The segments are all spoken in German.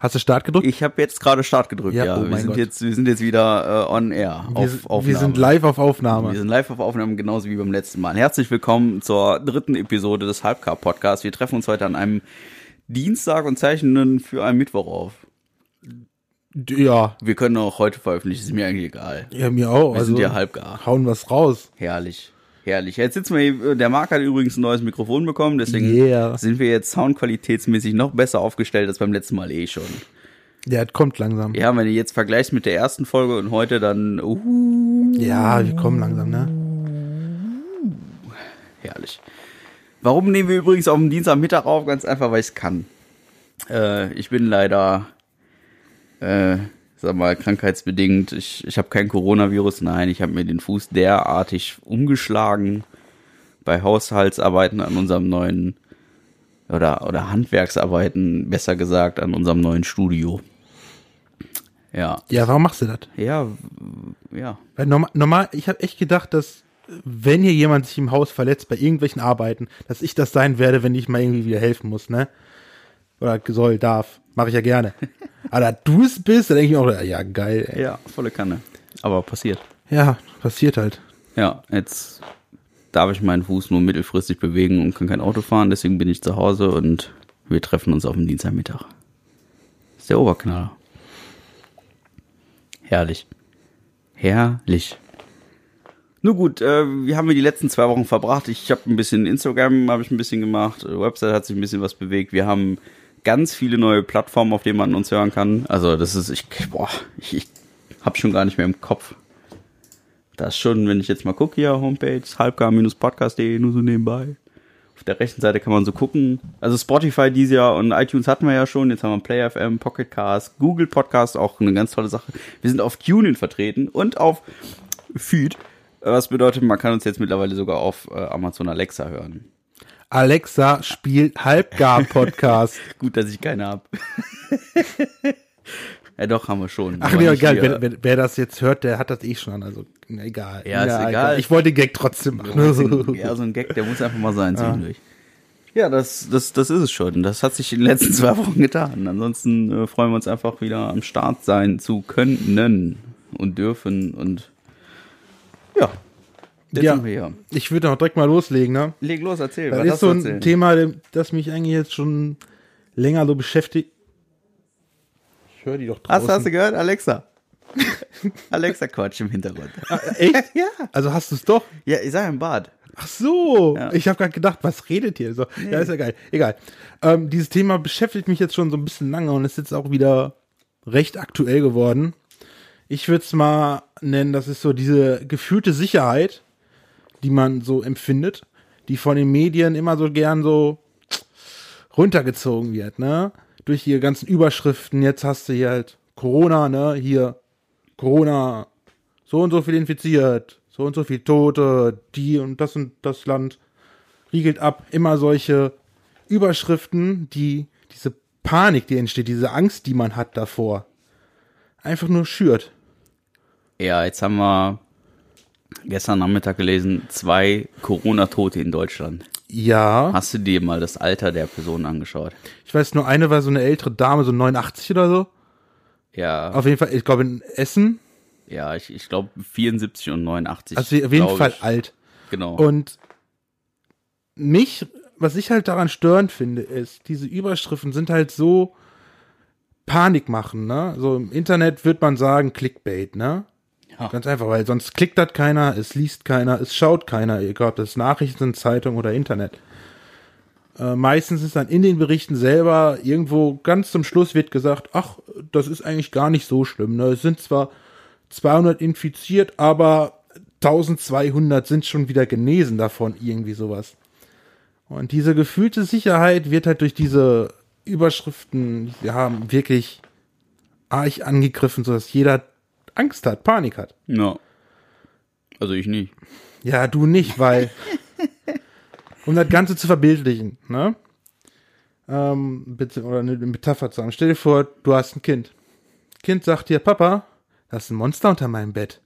Hast du Start gedrückt? Ich habe jetzt gerade Start gedrückt, ja. Ja, oh wir, sind Gott. jetzt, wir sind jetzt wieder äh, on air. wir, auf sind- Aufnahme. wir sind live auf Aufnahme. Wir sind live auf Aufnahme, genauso wie beim letzten Mal. Herzlich willkommen zur dritten Episode des Halbcar Podcasts. Wir treffen uns heute an einem Dienstag und zeichnen für einen Mittwoch auf. ja, Wir können auch heute veröffentlichen, ist mir eigentlich egal. ja, mir auch. Wir also, sind ja halbgar. hauen was raus. Herrlich. Herrlich. Jetzt sitzen wir hier, der Marc hat übrigens ein neues Mikrofon bekommen, deswegen Yeah. sind wir jetzt soundqualitätsmäßig noch besser aufgestellt als beim letzten Mal eh schon. Der kommt langsam. Ja, wenn du jetzt vergleichst mit der ersten Folge und heute, dann, uh, Ja, wir kommen langsam, ne? herrlich. Warum nehmen wir übrigens auf dem Dienstagmittag auf? Ganz einfach, weil ich es kann. Äh, ich bin leider, äh, sag mal, krankheitsbedingt. Ich, ich habe kein Coronavirus. Nein, ich habe mir den Fuß derartig umgeschlagen bei Haushaltsarbeiten an unserem neuen oder oder Handwerksarbeiten, besser gesagt, an unserem neuen Studio. Ja, Ja, warum machst du das? ja, ja. Weil normal, normal ich habe echt gedacht, dass wenn hier jemand sich im Haus verletzt bei irgendwelchen Arbeiten, dass ich das sein werde, wenn ich mal irgendwie wieder helfen muss, ne? Oder soll, darf. Mache ich ja gerne. Aber da du es bist, dann denke ich mir auch, ja, geil. Ey. Ja, volle Kanne. Aber passiert. Ja, passiert halt. Ja, jetzt darf ich meinen Fuß nur mittelfristig bewegen und kann kein Auto fahren, deswegen bin ich zu Hause und wir treffen uns auf dem Dienstagmittag. Ist der Oberknaller. Herrlich. Herrlich. Nur gut, äh, wie haben wir die letzten zwei Wochen verbracht? Ich habe ein bisschen Instagram, habe ich ein bisschen gemacht, Website hat sich ein bisschen was bewegt. Wir haben ganz viele neue Plattformen, auf denen man uns hören kann. Also das ist, ich, boah, ich, ich habe schon gar nicht mehr im Kopf. Das schon, wenn ich jetzt mal gucke hier, Homepage, halbgar-podcast.de, nur so nebenbei. Auf der rechten Seite kann man so gucken. Also Spotify dieses Jahr und iTunes hatten wir ja schon. Jetzt haben wir Play FM, Pocket Cast, Google Podcast, auch eine ganz tolle Sache. Wir sind auf TuneIn vertreten und auf Feed. Was bedeutet, man kann uns jetzt mittlerweile sogar auf äh, Amazon Alexa hören. Alexa spielt Halbgar-Podcast. Gut, dass ich keine hab. ja, doch, haben wir schon. Ach nee, egal, wer, wer, wer das jetzt hört, der hat das eh schon. Also, egal. Ja, ist egal. Ich wollte den Gag trotzdem machen. Ja, so ein Gag, der muss einfach mal sein zwischendurch. Ja, das, das, das ist es schon. Das hat sich in den letzten zwei Wochen getan. Ansonsten äh, freuen wir uns einfach wieder am Start sein zu können und dürfen und ja. Jetzt Ja. sind wir hier. Ich würde auch direkt mal loslegen, ne? Leg los, erzähl. Das ist so ein erzählen? Thema, das mich eigentlich jetzt schon länger so beschäftigt. Ich höre die doch draußen. Hast, hast du gehört? Alexa. Alexa Quatsch im Hintergrund. Echt? ja. Also hast du es doch? Ja, ich sag im Bad. Ach so. Ja. Ich habe gerade gedacht, was redet ihr? So, ja, ist ja geil. Egal. Ähm, dieses Thema beschäftigt mich jetzt schon so ein bisschen lange und ist jetzt auch wieder recht aktuell geworden. Ich würde es mal nennen, das ist so diese gefühlte Sicherheit, die man so empfindet, die von den Medien immer so gern so runtergezogen wird, ne? Durch die ganzen Überschriften, jetzt hast du hier halt Corona, ne? Hier Corona, so und so viel infiziert, so und so viel Tote, die und das und das Land riegelt ab. Immer solche Überschriften, die diese Panik, die entsteht, diese Angst, die man hat davor, einfach nur schürt. Ja, jetzt haben wir gestern Nachmittag gelesen, zwei Corona-Tote in Deutschland. Ja, Hast du dir mal das Alter der Person angeschaut? ich weiß nur, eine war so eine ältere Dame, so 89 oder so. Ja, Auf jeden Fall, ich glaube in Essen. ja, ich, ich glaube 74 und 89. Also auf jeden Fall ich. alt. Genau. Und mich, was ich halt daran störend finde, ist, diese Überschriften sind halt so Panik machen, ne? So im Internet wird man sagen Clickbait, ne? Ja. Ganz einfach, weil sonst klickt das keiner, es liest keiner, es schaut keiner, egal ob das Nachrichten sind, Zeitung oder Internet. Äh, meistens ist dann in den Berichten selber irgendwo ganz zum Schluss wird gesagt, ach, das ist eigentlich gar nicht so schlimm. Ne? Es sind zwar 200 infiziert, aber 1200 sind schon wieder genesen davon, irgendwie sowas. Und diese gefühlte Sicherheit wird halt durch diese Überschriften, wir haben wirklich arg angegriffen, sodass jeder Angst hat, Panik hat. ja. Also ich nicht. Ja, du nicht, weil um das Ganze zu verbildlichen, ne? Ähm, bitte, oder eine Metapher zu haben. Stell dir vor, du hast ein Kind. Kind sagt dir, Papa, da ist ein Monster unter meinem Bett.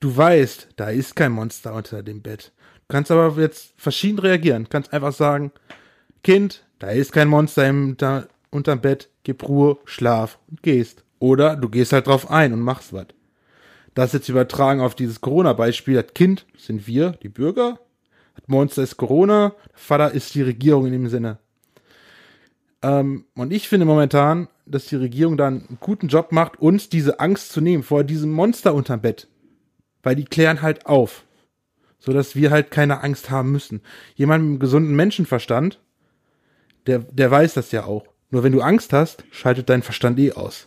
Du weißt, da ist kein Monster unter dem Bett. Du kannst aber jetzt verschieden reagieren. Du kannst einfach sagen, Kind, da ist kein Monster im, da, unterm Bett, gib Ruhe, Schlaf und gehst. Oder du gehst halt drauf ein und machst was. Das jetzt übertragen auf dieses Corona-Beispiel. Das Kind sind wir, die Bürger. Das Monster ist Corona. Der Vater ist die Regierung in dem Sinne. Ähm, und ich finde momentan, dass die Regierung dann einen guten Job macht, uns diese Angst zu nehmen vor diesem Monster unterm Bett. Weil die klären halt auf. So dass wir halt keine Angst haben müssen. Jemand mit einem gesunden Menschenverstand, der, der weiß das ja auch. Nur wenn du Angst hast, schaltet dein Verstand eh aus.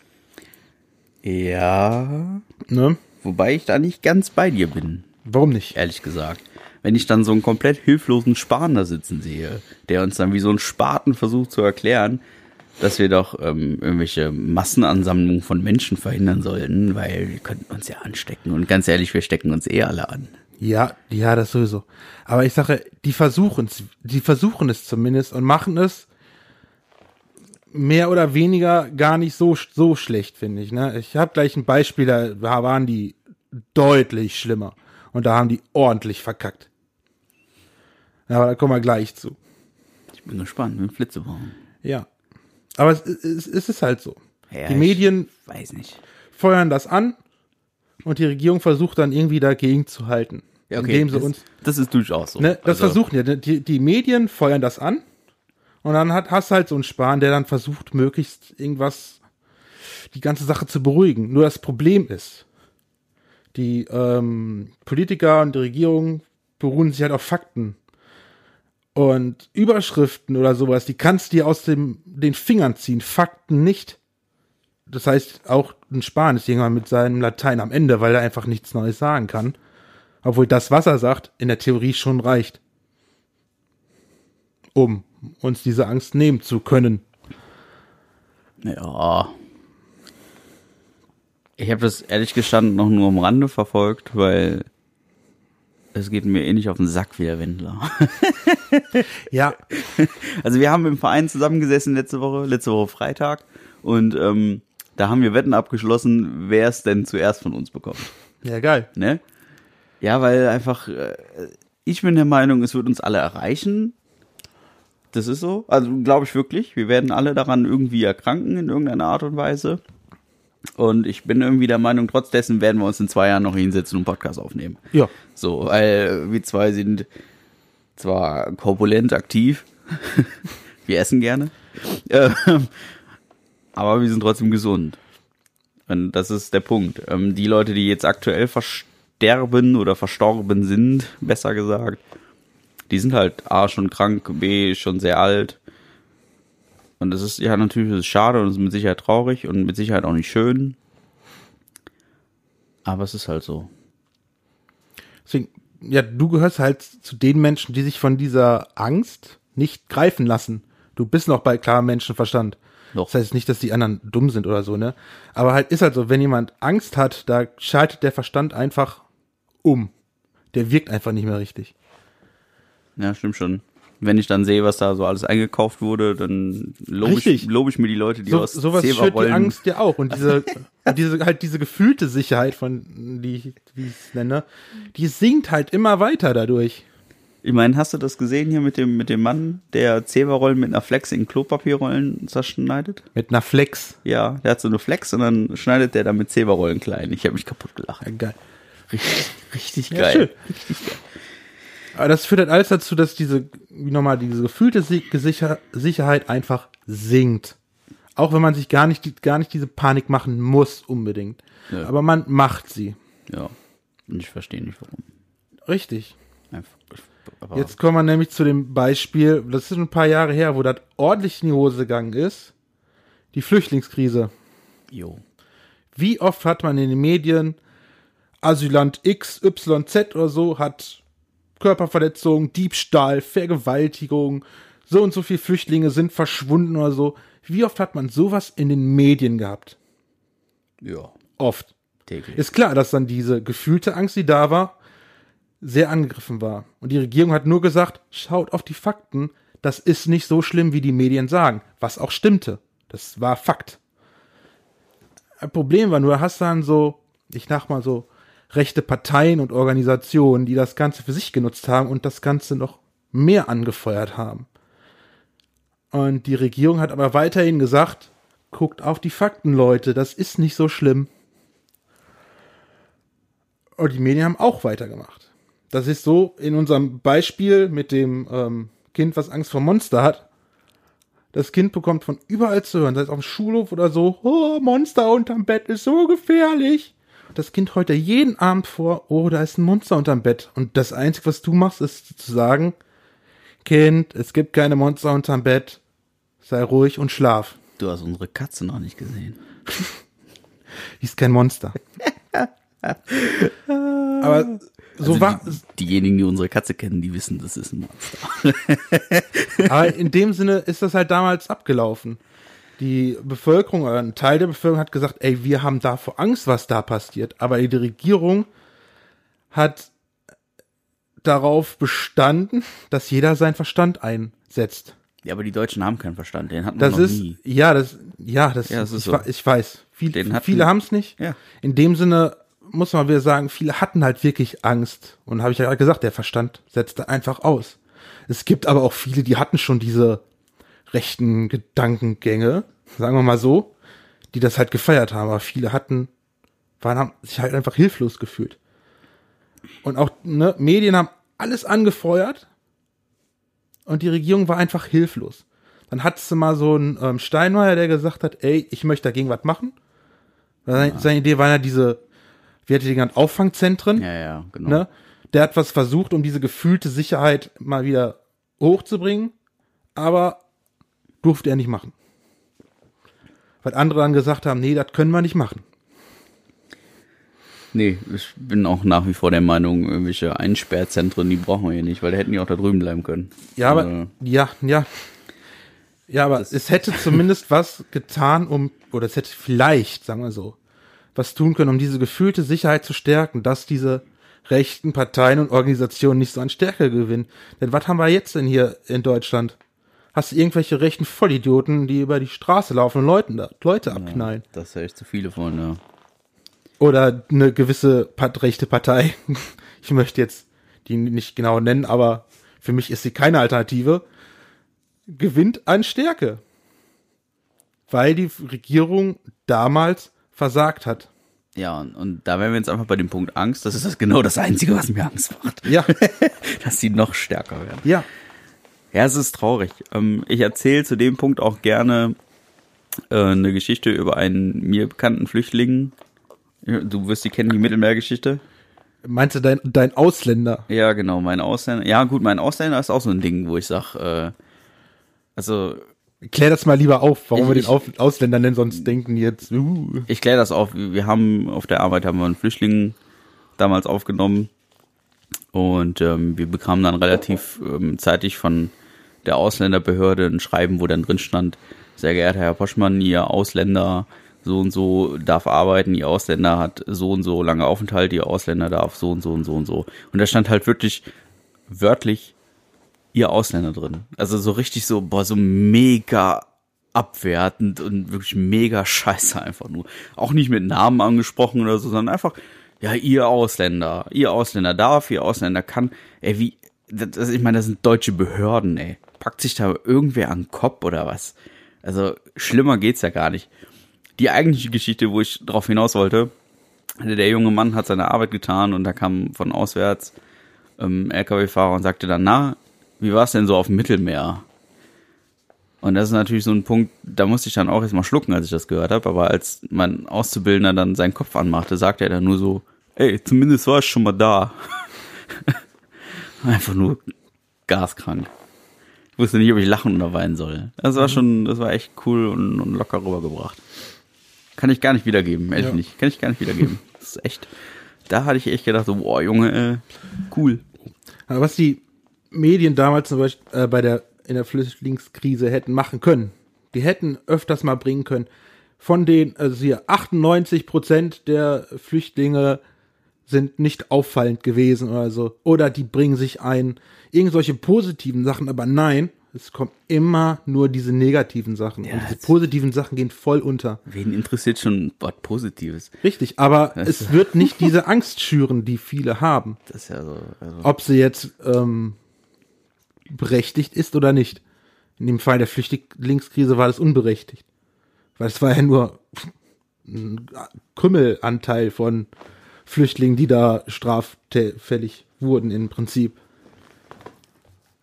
Ja. Ne? Wobei ich da nicht ganz bei dir bin, Warum nicht? ehrlich gesagt. Wenn ich dann so einen komplett hilflosen Spahn da sitzen sehe, der uns dann wie so ein Spaten versucht zu erklären, dass wir doch ähm, irgendwelche Massenansammlungen von Menschen verhindern sollten, weil wir könnten uns ja anstecken. Und ganz ehrlich, wir stecken uns eh alle an. Ja, ja, das sowieso. Aber ich sage, die versuchen es, die versuchen es zumindest und machen es mehr oder weniger gar nicht so so schlecht, finde ich. Ne? Ich habe gleich ein Beispiel, da waren die deutlich schlimmer und da haben die ordentlich verkackt. Ja, aber da kommen wir gleich zu. Ich bin gespannt, mit dem Flitzebogen. Ja, aber es, es, es ist halt so. Ja, die Medien feuern das an und die Regierung versucht dann irgendwie dagegen zu halten, indem sie das, uns das ist durchaus so. Ne, das Also, versuchen ja. Die, die Medien feuern das an. Und dann hat, hast halt so einen Spahn, der dann versucht, möglichst irgendwas, die ganze Sache zu beruhigen. Nur das Problem ist, die ähm, Politiker und die Regierung beruhen sich halt auf Fakten. Und Überschriften oder sowas, die kannst du dir aus dem, den Fingern ziehen, Fakten nicht. Das heißt, auch ein Spahn ist irgendwann mit seinem Latein am Ende, weil er einfach nichts Neues sagen kann. Obwohl das, was er sagt, in der Theorie schon reicht. Um uns diese Angst nehmen zu können. Ja. Ich habe das ehrlich gestanden noch nur am Rande verfolgt, weil es geht mir eh nicht auf den Sack wie der Wendler. Ja, Also wir haben im Verein zusammengesessen letzte Woche, letzte Woche Freitag und ähm, da haben wir Wetten abgeschlossen, wer es denn zuerst von uns bekommt. ja, geil. Ne? Ja, weil einfach, äh, ich bin der Meinung, es wird uns alle erreichen. Das ist so. Also glaube ich wirklich. Wir werden alle daran irgendwie erkranken in irgendeiner Art und Weise. Und ich bin irgendwie der Meinung, trotz dessen werden wir uns in zwei Jahren noch hinsetzen und einen Podcast aufnehmen. Ja, So, weil wir zwei sind zwar korpulent aktiv, wir essen gerne, ähm, aber wir sind trotzdem gesund. Und das ist der Punkt. Ähm, die Leute, die jetzt aktuell versterben oder verstorben sind, besser gesagt, die sind halt A schon krank, B schon sehr alt. Und das ist ja natürlich ist schade und es ist mit Sicherheit traurig und mit Sicherheit auch nicht schön. Aber es ist halt so. deswegen, ja, du gehörst halt zu den Menschen, die sich von dieser Angst nicht greifen lassen. Du bist noch bei klarem Menschenverstand. Noch. Das heißt nicht, dass die anderen dumm sind oder so, ne? Aber halt ist halt so, wenn jemand Angst hat, da schaltet der Verstand einfach um. Der wirkt einfach nicht mehr richtig. Ja, stimmt schon. Wenn ich dann sehe, was da so alles eingekauft wurde, dann lobe ich, Richtig. lob ich mir die Leute, die So, aus sowas schürt die Zewa-Rollen- Angst ja auch. Und diese, diese, halt diese gefühlte Sicherheit von, die wie ich es nenne, die sinkt halt immer weiter dadurch. Ich meine, hast du das gesehen hier mit dem, mit dem Mann, der Zewa-Rollen mit einer Flex in Klopapierrollen zerschneidet? Mit einer Flex. Ja, der hat so eine Flex und dann schneidet der damit Zewa-Rollen klein. Ich habe mich kaputt gelacht. Ja, geil. Richtig, richtig Ja, geil. schön. Aber das führt halt alles dazu, dass diese, wie nochmal, diese gefühlte Si- Gesicher Sicherheit einfach sinkt. Auch wenn man sich gar nicht, gar nicht diese Panik machen muss, unbedingt. Ja. Aber man macht sie. Ja. Und ich verstehe nicht warum. Richtig. Einfach. Aber Jetzt kommen wir nämlich zu dem Beispiel, das ist schon ein paar Jahre her, wo das ordentlich in die Hose gegangen ist. Die Flüchtlingskrise. Jo. Wie oft hat man in den Medien, Asylant X, Y, Z oder so hat Körperverletzung, Diebstahl, Vergewaltigung, so und so viele Flüchtlinge sind verschwunden oder so. Wie oft hat man sowas in den Medien gehabt? Ja. Oft. Täglich. Ist klar, dass dann diese gefühlte Angst, die da war, sehr angegriffen war. Und die Regierung hat nur gesagt, schaut auf die Fakten, das ist nicht so schlimm, wie die Medien sagen. Was auch stimmte. Das war Fakt. Ein Problem war nur, du hast dann so, ich sag mal so, rechte Parteien und Organisationen, die das Ganze für sich genutzt haben und das Ganze noch mehr angefeuert haben. Und die Regierung hat aber weiterhin gesagt, guckt auf die Fakten, Leute, das ist nicht so schlimm. Und die Medien haben auch weitergemacht. Das ist so in unserem Beispiel mit dem ähm, Kind, was Angst vor Monster hat. Das Kind bekommt von überall zu hören, sei es auf dem Schulhof oder so, oh, Monster unterm Bett ist so gefährlich. Das Kind heute jeden Abend vor, oh, da ist ein Monster unterm Bett. Und das Einzige, was du machst, ist zu sagen, Kind, es gibt keine Monster unterm Bett, sei ruhig und schlaf. Du hast unsere Katze noch nicht gesehen. Die ist kein Monster. Aber so also war. Die, diejenigen, die unsere Katze kennen, die wissen, das ist ein Monster. aber in dem Sinne ist das halt damals abgelaufen. Die Bevölkerung oder ein Teil der Bevölkerung hat gesagt, ey, wir haben davor Angst, was da passiert. Aber die Regierung hat darauf bestanden, dass jeder seinen Verstand einsetzt. Ja, aber die Deutschen haben keinen Verstand, den hatten wir noch ist, nie. Ja, das, ja, das, Ja, das ist ich, so. ich weiß. Viel, hatten- viele haben es nicht. Ja. In dem Sinne muss man wieder sagen, viele hatten halt wirklich Angst. Und habe ich ja gerade gesagt, der Verstand setzte einfach aus. Es gibt aber auch viele, die hatten schon diese rechten Gedankengänge, sagen wir mal so, die das halt gefeiert haben. Aber viele hatten, waren, haben sich halt einfach hilflos gefühlt. Und auch ne, Medien haben alles angefeuert und die Regierung war einfach hilflos. Dann hattest du mal so einen ähm, Steinmeier, der gesagt hat, ey, ich möchte dagegen was machen. Seine, seine Idee waren ja diese, wie hat die genannt, Auffangzentren. Ja, ja, genau. Ne? Der hat was versucht, um diese gefühlte Sicherheit mal wieder hochzubringen, aber durfte er nicht machen. Weil andere dann gesagt haben, nee, das können wir nicht machen. Nee, ich bin auch nach wie vor der Meinung, irgendwelche Einsperrzentren, die brauchen wir hier nicht, weil da hätten die auch da drüben bleiben können. Ja, aber Äh, ja, ja. Ja, aber es hätte zumindest was getan, um, oder es hätte vielleicht, sagen wir so, was tun können, um diese gefühlte Sicherheit zu stärken, dass diese rechten Parteien und Organisationen nicht so an Stärke gewinnen. Denn was haben wir jetzt denn hier in Deutschland? Hast du irgendwelche rechten Vollidioten, die über die Straße laufen und Leuten Leute abknallen? das ist ja echt zu viele von, ja. Oder eine gewisse rechte Partei. Ich möchte jetzt die nicht genau nennen, aber für mich ist sie keine Alternative. Gewinnt an Stärke. Weil die Regierung damals versagt hat. Ja, und, und da wären wir jetzt einfach bei dem Punkt Angst. Das ist das genau das Einzige, was mir Angst macht. Ja, Dass die noch stärker werden. ja. Ja, es ist traurig. Ähm, ich erzähle zu dem Punkt auch gerne äh, eine Geschichte über einen mir bekannten Flüchtling. Du wirst die kennen, die Mittelmeergeschichte. Meinst du dein, dein Ausländer? Ja, genau, mein Ausländer. Ja, gut, mein Ausländer ist auch so ein Ding, wo ich sag, äh, also Klär das mal lieber auf, warum Ich- wir den auf, Ausländer nennen, sonst denken jetzt, uh. ich kläre das auf. Wir haben auf der Arbeit haben wir einen Flüchtling damals aufgenommen und ähm, wir bekamen dann relativ ähm, zeitig von der Ausländerbehörde ein Schreiben, wo dann drin stand, sehr geehrter Herr Poschmann, Ihr Ausländer so und so darf arbeiten, Ihr Ausländer hat so und so lange Aufenthalt, Ihr Ausländer darf so und so und so und so. Und da stand halt wirklich wörtlich Ihr Ausländer drin. Also so richtig so, boah, so mega abwertend und wirklich mega scheiße einfach nur. Auch nicht mit Namen angesprochen oder so, sondern einfach, ja, ihr Ausländer, ihr Ausländer darf, ihr Ausländer kann. Ey, wie, das, ich meine, das sind deutsche Behörden, ey. Packt sich da irgendwer an den Kopf oder was? Also, schlimmer geht's ja gar nicht. Die eigentliche Geschichte, wo ich drauf hinaus wollte, der junge Mann hat seine Arbeit getan und da kam von auswärts ähm, LKW-Fahrer und sagte dann, na, wie war es denn so auf dem Mittelmeer? Und das ist natürlich so ein Punkt, da musste ich dann auch erstmal schlucken, als ich das gehört habe. Aber als mein Auszubildender dann seinen Kopf anmachte, sagte er dann nur so, ey, zumindest war ich schon mal da. Einfach nur gaskrank. Ich wusste nicht, ob ich lachen oder weinen soll. Das war schon, das war echt cool und, und locker rübergebracht. Kann ich gar nicht wiedergeben, ehrlich Ja. nicht. Kann ich gar nicht wiedergeben. Das ist echt, da hatte ich echt gedacht, so, boah, Junge, äh, cool. Aber was die Medien damals zum Beispiel äh, bei der in der Flüchtlingskrise hätten machen können, die hätten öfters mal bringen können. Von den, also hier 98 Prozent der Flüchtlinge sind nicht auffallend gewesen oder so. Oder die bringen sich ein. Irgend solche positiven Sachen, aber nein, es kommen immer nur diese negativen Sachen. Ja, und diese positiven Sachen gehen voll unter. Wen interessiert schon was Positives? Richtig, aber es wird nicht diese Angst schüren, die viele haben. Das ist ja so, also, ob sie jetzt ähm, berechtigt ist oder nicht. In dem Fall der Flüchtlingskrise war das unberechtigt. Weil es war ja nur ein Krümmelanteil von Flüchtlingen, die da straffällig wurden im Prinzip.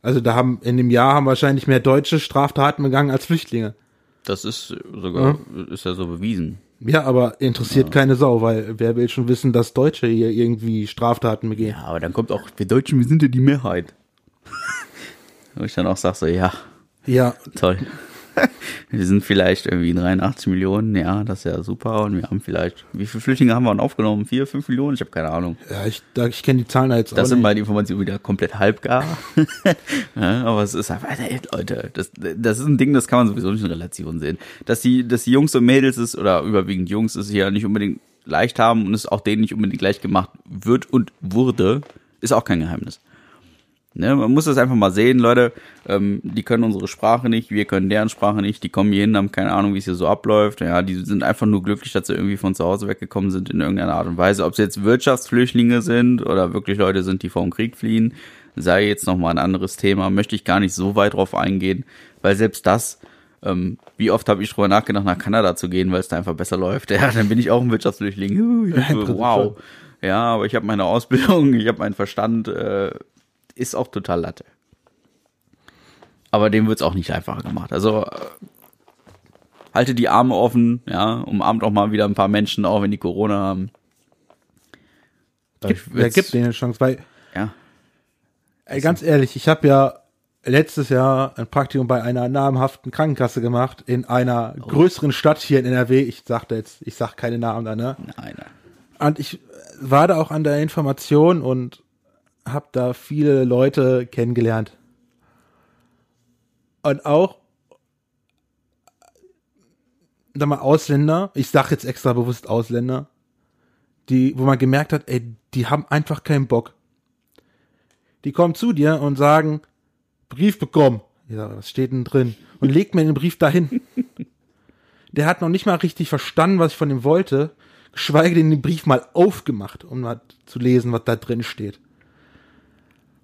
Also da haben in dem Jahr haben wahrscheinlich mehr Deutsche Straftaten begangen als Flüchtlinge. Das ist sogar, ja. ist ja so bewiesen. Ja, aber interessiert ja. keine Sau, weil wer will schon wissen, dass Deutsche hier irgendwie Straftaten begehen. Ja, aber dann kommt auch, wir Deutschen, wir sind ja die Mehrheit. Wo ich dann auch sage so, ja. Ja. Toll. wir sind vielleicht irgendwie 83 Millionen, ja, das ist ja super. Und wir haben vielleicht, wie viele Flüchtlinge haben wir denn aufgenommen? Vier, fünf Millionen? Ich habe keine Ahnung. Ja, ich, ich kenne die Zahlen jetzt auch Das sind die Informationen wieder komplett halbgar. ja, aber es ist einfach, ey, Leute, das, das ist ein Ding, das kann man sowieso nicht in Relation sehen. Dass die, dass die Jungs und Mädels ist, oder überwiegend Jungs, ist ja nicht unbedingt leicht haben und es auch denen nicht unbedingt leicht gemacht wird und wurde, ist auch kein Geheimnis. Ne, man muss das einfach mal sehen, Leute. Ähm, die können unsere Sprache nicht, wir können deren Sprache nicht. Die kommen hier hin, haben keine Ahnung, wie es hier so abläuft. Ja, die sind einfach nur glücklich, dass sie irgendwie von zu Hause weggekommen sind in irgendeiner Art und Weise. Ob es jetzt Wirtschaftsflüchtlinge sind oder wirklich Leute sind, die vor dem Krieg fliehen, sei jetzt nochmal ein anderes Thema. Möchte ich gar nicht so weit drauf eingehen, weil selbst das, ähm, wie oft habe ich drüber nachgedacht, nach Kanada zu gehen, weil es da einfach besser läuft. Ja, dann bin ich auch ein Wirtschaftsflüchtling. wow. Ja, aber ich habe meine Ausbildung, ich habe meinen Verstand. Äh, ist auch total Latte. Aber dem wird es auch nicht einfacher gemacht. Also äh, halte die Arme offen, ja, umarmt auch mal wieder ein paar Menschen, auch wenn die Corona haben. Gibt, wer gibt denen eine Chance? Weil, ja. Ey, ganz ehrlich, ich habe ja letztes Jahr ein Praktikum bei einer namhaften Krankenkasse gemacht in einer oh. größeren Stadt hier in NRW. Ich sagte jetzt, ich sag keine Namen da, ne? Nein, nein. Und ich war da auch an der Information und habe da viele Leute kennengelernt. Und auch sag mal Ausländer, ich sag jetzt extra bewusst Ausländer, die, wo man gemerkt hat, ey, die haben einfach keinen Bock. Die kommen zu dir und sagen, Brief bekommen. Ja, was steht denn drin? Und legt mir den Brief dahin. Der hat noch nicht mal richtig verstanden, was ich von ihm wollte, geschweige denn den Brief mal aufgemacht, um mal zu lesen, was da drin steht.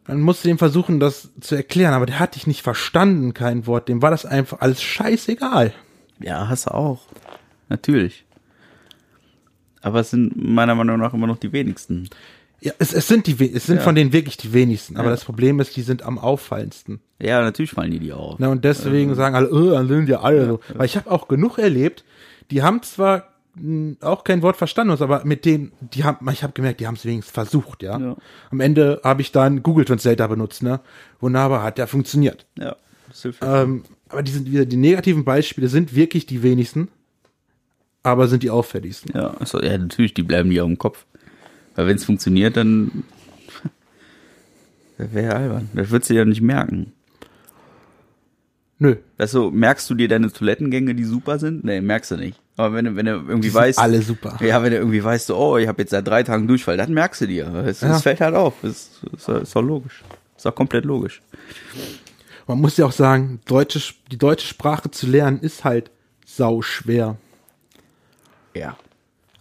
Dann musste ihm versuchen, das zu erklären, aber der hat dich nicht verstanden, kein Wort. Dem war das einfach alles scheißegal. Ja, hast du auch. Natürlich. Aber es sind meiner Meinung nach immer noch die wenigsten. Ja, es, es sind die, es sind ja. von denen wirklich die wenigsten. Aber ja. das Problem ist, die sind am auffallendsten. Ja, natürlich fallen die die auf. Na, und deswegen ähm. sagen alle, oh, dann sind die alle so. Weil ich habe auch genug erlebt, die haben zwar auch kein Wort verstanden hast, aber mit denen, die haben, ich habe gemerkt, die haben es wenigstens versucht, ja? ja. Am Ende habe ich dann Google Translator benutzt, ne? Wunderbar, hat der funktioniert. Ja, das hilft. Ähm, aber die sind wieder, die negativen Beispiele sind wirklich die wenigsten, aber sind die auffälligsten. Ja, also, ja, natürlich, die bleiben dir im Kopf. Weil wenn es funktioniert, dann wäre albern. Das würdest du ja nicht merken. Nö. Weißt du, merkst du dir deine Toilettengänge, die super sind? Nee, merkst du nicht. Aber wenn du, wenn du irgendwie die weißt. alle super. Ja, wenn du irgendwie weißt, so, oh, ich habe jetzt seit drei Tagen Durchfall, dann merkst du dir. Es, ja. es fällt halt auf. Es ist, ist doch logisch. Ist doch komplett logisch. Man muss ja auch sagen, deutsche, die deutsche Sprache zu lernen ist halt sau schwer. Ja.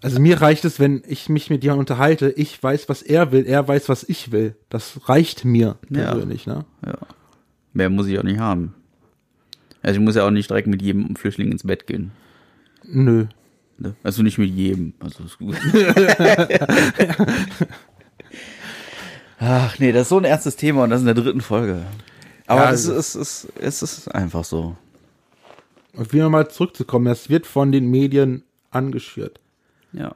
Also mir reicht es, wenn ich mich mit jemandem unterhalte, ich weiß, was er will, er weiß, was ich will. Das reicht mir persönlich, ja. ne? Ja. Mehr muss ich auch nicht haben. Also ich muss ja auch nicht direkt mit jedem Flüchtling ins Bett gehen. Nö. Ne? Also nicht mit jedem. Also ist gut. Ach nee, das ist so ein ernstes Thema und das in der dritten Folge. Aber ja, es, ist, es, ist, es ist einfach so. Und wieder mal zurückzukommen, das wird von den Medien angeschürt. Ja.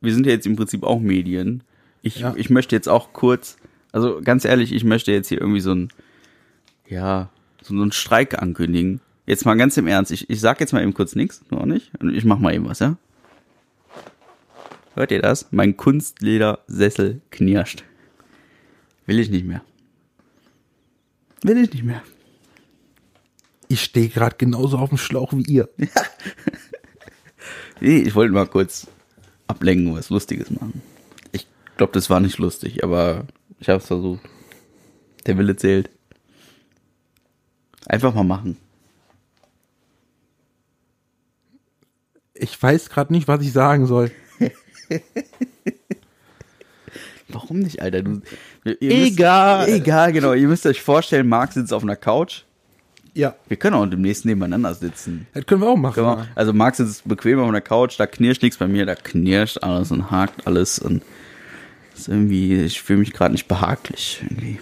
Wir sind ja jetzt im Prinzip auch Medien. Ich, ja. ich möchte jetzt auch kurz, also ganz ehrlich, ich möchte jetzt hier irgendwie so ein, ja, so einen Streik ankündigen. Jetzt mal ganz im Ernst, ich, ich sag jetzt mal eben kurz nichts, noch nicht. Und ich mach mal eben was, ja? Hört ihr das? Mein Kunstledersessel knirscht. Will ich nicht mehr. Will ich nicht mehr. Ich stehe gerade genauso auf dem Schlauch wie ihr. Nee, ich wollte mal kurz ablenken, was Lustiges machen. Ich glaube, das war nicht lustig, aber ich habe es versucht. Der Wille zählt. Einfach mal machen. Ich weiß gerade nicht, was ich sagen soll. Warum nicht, Alter? Du, egal. Müsst, egal, genau. Ihr müsst euch vorstellen, Marc sitzt auf einer Couch. Ja, Wir können auch demnächst nebeneinander sitzen. das können wir auch machen. Wir- Also Max sitzt bequem auf der Couch, da knirscht nichts bei mir, da knirscht alles und hakt alles und ist irgendwie, ich fühle mich gerade nicht behaglich irgendwie.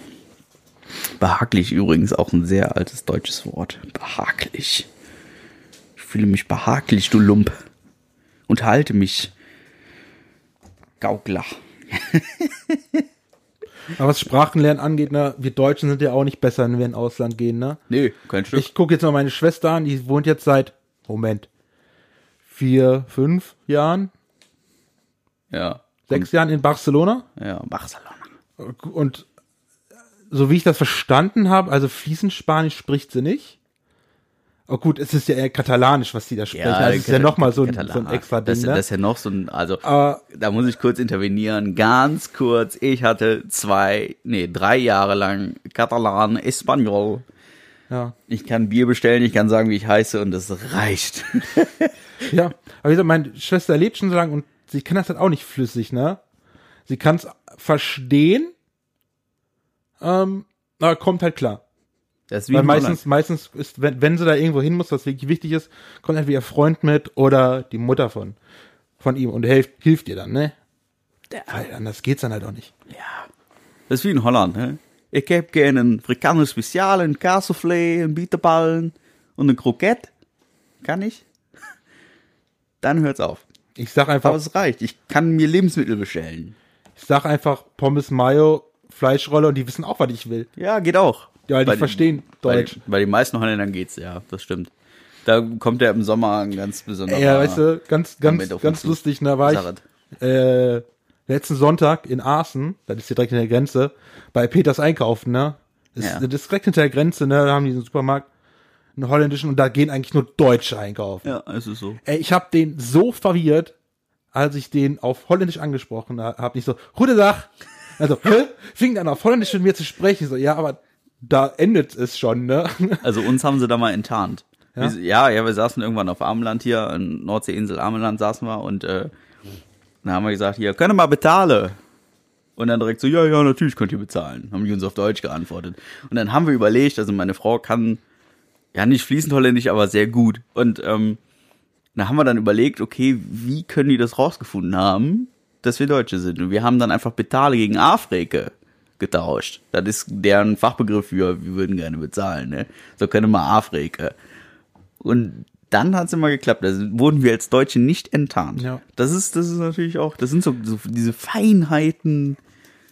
Behaglich übrigens auch ein sehr altes deutsches Wort. Behaglich. Ich fühle mich behaglich, du Lump. Unterhalte mich. Gaukler. Aber was Sprachenlernen angeht, ne, wir Deutschen sind ja auch nicht besser, wenn wir ins Ausland gehen, ne? Nee, kein Stück. Ich gucke jetzt mal meine Schwester an, die wohnt jetzt seit, Moment, vier, fünf Jahren, ja. sechs Jahren in Barcelona. Ja, Barcelona. Und so wie ich das verstanden habe, also fließend Spanisch spricht sie nicht. Oh gut, es ist ja eher katalanisch, was die da sprechen. also es ist ja nochmal so, ein- so ein extra Ding, das, ne? das ist ja noch so ein, also Aber da muss ich kurz intervenieren, ganz kurz. Ich hatte zwei, nee, drei Jahre lang Katalan, Espanol. ja. Ich kann Bier bestellen, ich kann sagen, wie ich heiße und das reicht. Ja, aber wie gesagt, meine Schwester lebt schon so lange und sie kann das halt auch nicht flüssig, ne? Sie kann es verstehen, ähm, aber kommt halt klar. Das ist wie Weil meistens, meistens ist, wenn, wenn sie da irgendwo hin muss, was wirklich wichtig ist, kommt entweder ihr Freund mit oder die Mutter von, von ihm und hilft, hilft ihr dann, ne? Weil anders geht's dann halt auch nicht. Holland. Das ist wie in Holland, hè? Ich heb gerne een Frikandel Spezial, een Kaassoufflé, een Bieterballen und ein Kroket. Kann ich? Dann hört's auf. Ich sag einfach, Aber es reicht. Ich kann mir Lebensmittel bestellen. ich sag einfach Pommes Mayo, Fleischrolle und die wissen auch, was ich will. Ja, geht auch. Ja, weil die Bei verstehen Bei, Deutsch. den- bei den meisten Holländern geht's, ja, das stimmt. Da kommt ja im Sommer ein ganz besonderer Ja, weißt du, ganz, ganz, ganz lustig, da war Sarat. ich äh, letzten Sonntag in Aachen, das ist hier direkt in der Grenze, bei Peters Einkaufen, ne? Das, Ja. das ist direkt hinter der Grenze, ne? Da haben die einen Supermarkt, einen holländischen, und da gehen eigentlich nur Deutsche einkaufen. Ja, es ist so. Ey, ich habe den so verwirrt, als ich den auf Holländisch angesprochen habe. Nicht so, gute Tag. Also, hä? Fing dann auf Holländisch mit mir zu sprechen. So, ja, aber da endet es schon, ne? Also uns haben sie da mal enttarnt. Ja? Wir, ja, ja, wir saßen irgendwann auf Armland hier, in Nordseeinsel Armland saßen wir und äh, dann haben wir gesagt, hier, können wir mal bezahlen? Und dann direkt so, ja, ja, natürlich könnt ihr bezahlen. Haben die uns auf Deutsch geantwortet. Und dann haben wir überlegt, also meine Frau kann ja nicht fließend Holländisch, aber sehr gut. Und ähm, da haben wir dann überlegt, okay, wie können die das rausgefunden haben, dass wir Deutsche sind? Und wir haben dann einfach Betale gegen Afrike getauscht. Das ist deren Fachbegriff für, wir würden gerne bezahlen, ne? So können wir Afrike. Und dann hat es immer geklappt. Also wurden wir als Deutsche nicht enttarnt. Ja. Das ist, das ist natürlich auch, das sind so, so diese Feinheiten.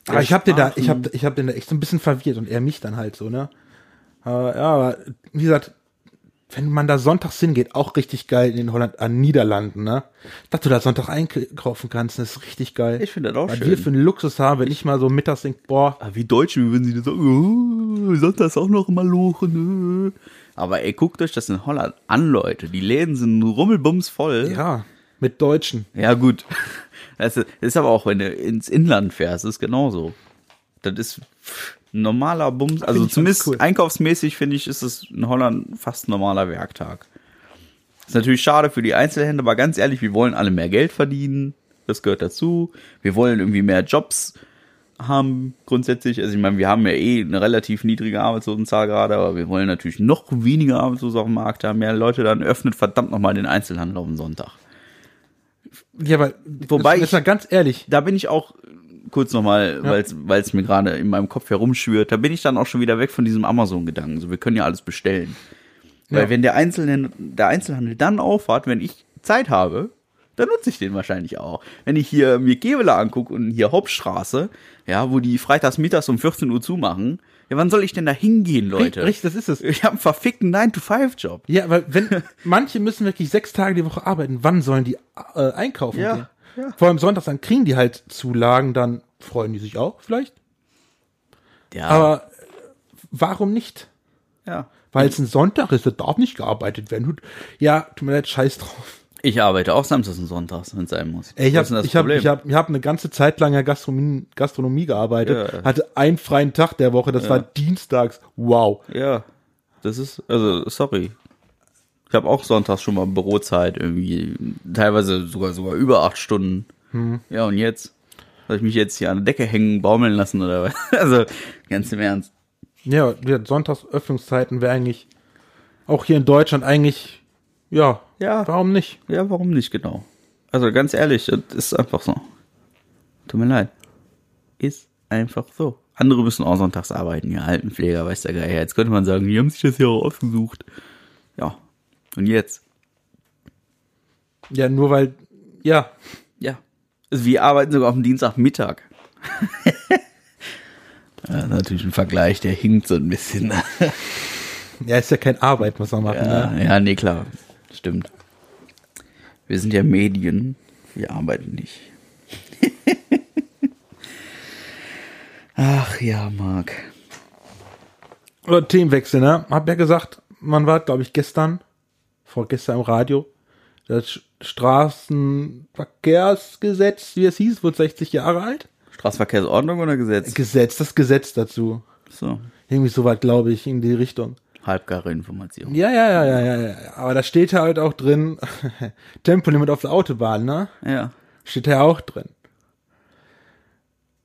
Aber ich hab den da, ich hab, ich hab den da echt so ein bisschen verwirrt und er mich dann halt so, ne? Aber, ja, aber wie gesagt, wenn man da sonntags hingeht, auch richtig geil in den Holland, an Niederlanden, ne? Dass du da Sonntag einkaufen kannst, das ist richtig geil. Ich finde das auch Weil schön. wir für einen Luxus haben, wenn ich mal so mittags denk, boah, Aber wie Deutsche, wie würden sie das sagen, oh, Sonntags auch noch mal lochen. äh. Aber ey, guckt euch das in Holland an, Leute. Die Läden sind rummelbums voll. ja, mit Deutschen. Ja, gut. Das ist, aber auch, wenn du ins Inland fährst, ist genauso. Das ist ein normaler Bums. Also zumindest cool. einkaufsmäßig, finde ich, ist es in Holland fast ein normaler Werktag. Ist natürlich schade für die Einzelhändler, aber ganz ehrlich, wir wollen alle mehr Geld verdienen. Das gehört dazu. Wir wollen irgendwie mehr Jobs haben grundsätzlich. Also ich meine, wir haben ja eh eine relativ niedrige Arbeitslosenzahl gerade, aber wir wollen natürlich noch weniger Arbeitslose auf dem Markt haben. Mehr Leute, dann öffnet verdammt nochmal den Einzelhandel auf den Sonntag. Ja, aber, Wobei ich- mal ganz ehrlich, da bin ich auch kurz nochmal, Ja. weil es mir gerade in meinem Kopf herumschwirrt, da bin ich dann auch schon wieder weg von diesem Amazon-Gedanken. So, wir können ja alles bestellen. Weil Ja. wenn der Einzelhandel, der Einzelhandel dann aufhat, wenn ich Zeit habe, dann nutze ich den wahrscheinlich auch. Wenn ich hier mir Kevela angucke und hier Hauptstraße, ja, wo die freitags mittags um 14 Uhr zumachen, ja, wann soll ich denn da hingehen, Leute? richtig, das ist es. Ich habe einen verfickten 9-to-5-Job. Ja, weil wenn manche müssen wirklich sechs Tage die Woche arbeiten, wann sollen die äh, einkaufen Ja, gehen? Ja. Vor allem sonntags, dann kriegen die halt Zulagen, dann freuen die sich auch vielleicht. Ja, Aber äh, warum nicht? ja. Weil es ein Sonntag ist, da darf nicht gearbeitet werden. Ja, tut mir leid, scheiß drauf. Ich arbeite auch samstags und sonntags, wenn es sein muss. Ey, ich habe ich hab, ich hab, ich hab eine ganze Zeit lang in der Gastronomie, Gastronomie gearbeitet, Ja. hatte einen freien Tag der Woche, das war dienstags. Wow. Ja, das ist, also, sorry. Ich habe auch sonntags schon mal Bürozeit, irgendwie, teilweise sogar sogar über acht Stunden. Hm. Ja, und jetzt? Soll ich mich jetzt hier an der Decke hängen, baumeln lassen oder was? Also, ganz im Ernst. Ja, Sonntags Öffnungszeiten wäre eigentlich auch hier in Deutschland eigentlich, ja, Ja. warum nicht? Ja, warum nicht genau? Also ganz ehrlich, das ist einfach so. Tut mir leid. Ist einfach so. Andere müssen auch sonntags arbeiten, ja, Altenpfleger, weiß der Geier. Jetzt könnte man sagen, die haben sich das ja auch ausgesucht. Ja. Und jetzt? Ja, nur weil, ja, Ja. Wir arbeiten sogar auf dem Dienstagmittag. ja, natürlich ein Vergleich, der hinkt so ein bisschen. ja, ist ja kein Arbeit, muss man machen. Ja, Ne? ja, nee, klar. Stimmt. Wir sind ja Medien. Wir arbeiten nicht. Ach ja, Marc. Oder Themenwechsel, ne? Hab ja gesagt, man war, glaube ich, gestern, vorgestern im Radio, das Straßenverkehrsgesetz, wie es hieß, wird 60 Jahre alt. Straßenverkehrsordnung oder Gesetz? Gesetz, das Gesetz dazu. So. Irgendwie so weit, glaube ich, in die Richtung. Halbgare Information. Ja, ja, ja, ja, ja, ja. Aber da steht halt auch drin, Tempolimit auf der Autobahn, ne? Ja. Steht ja auch drin.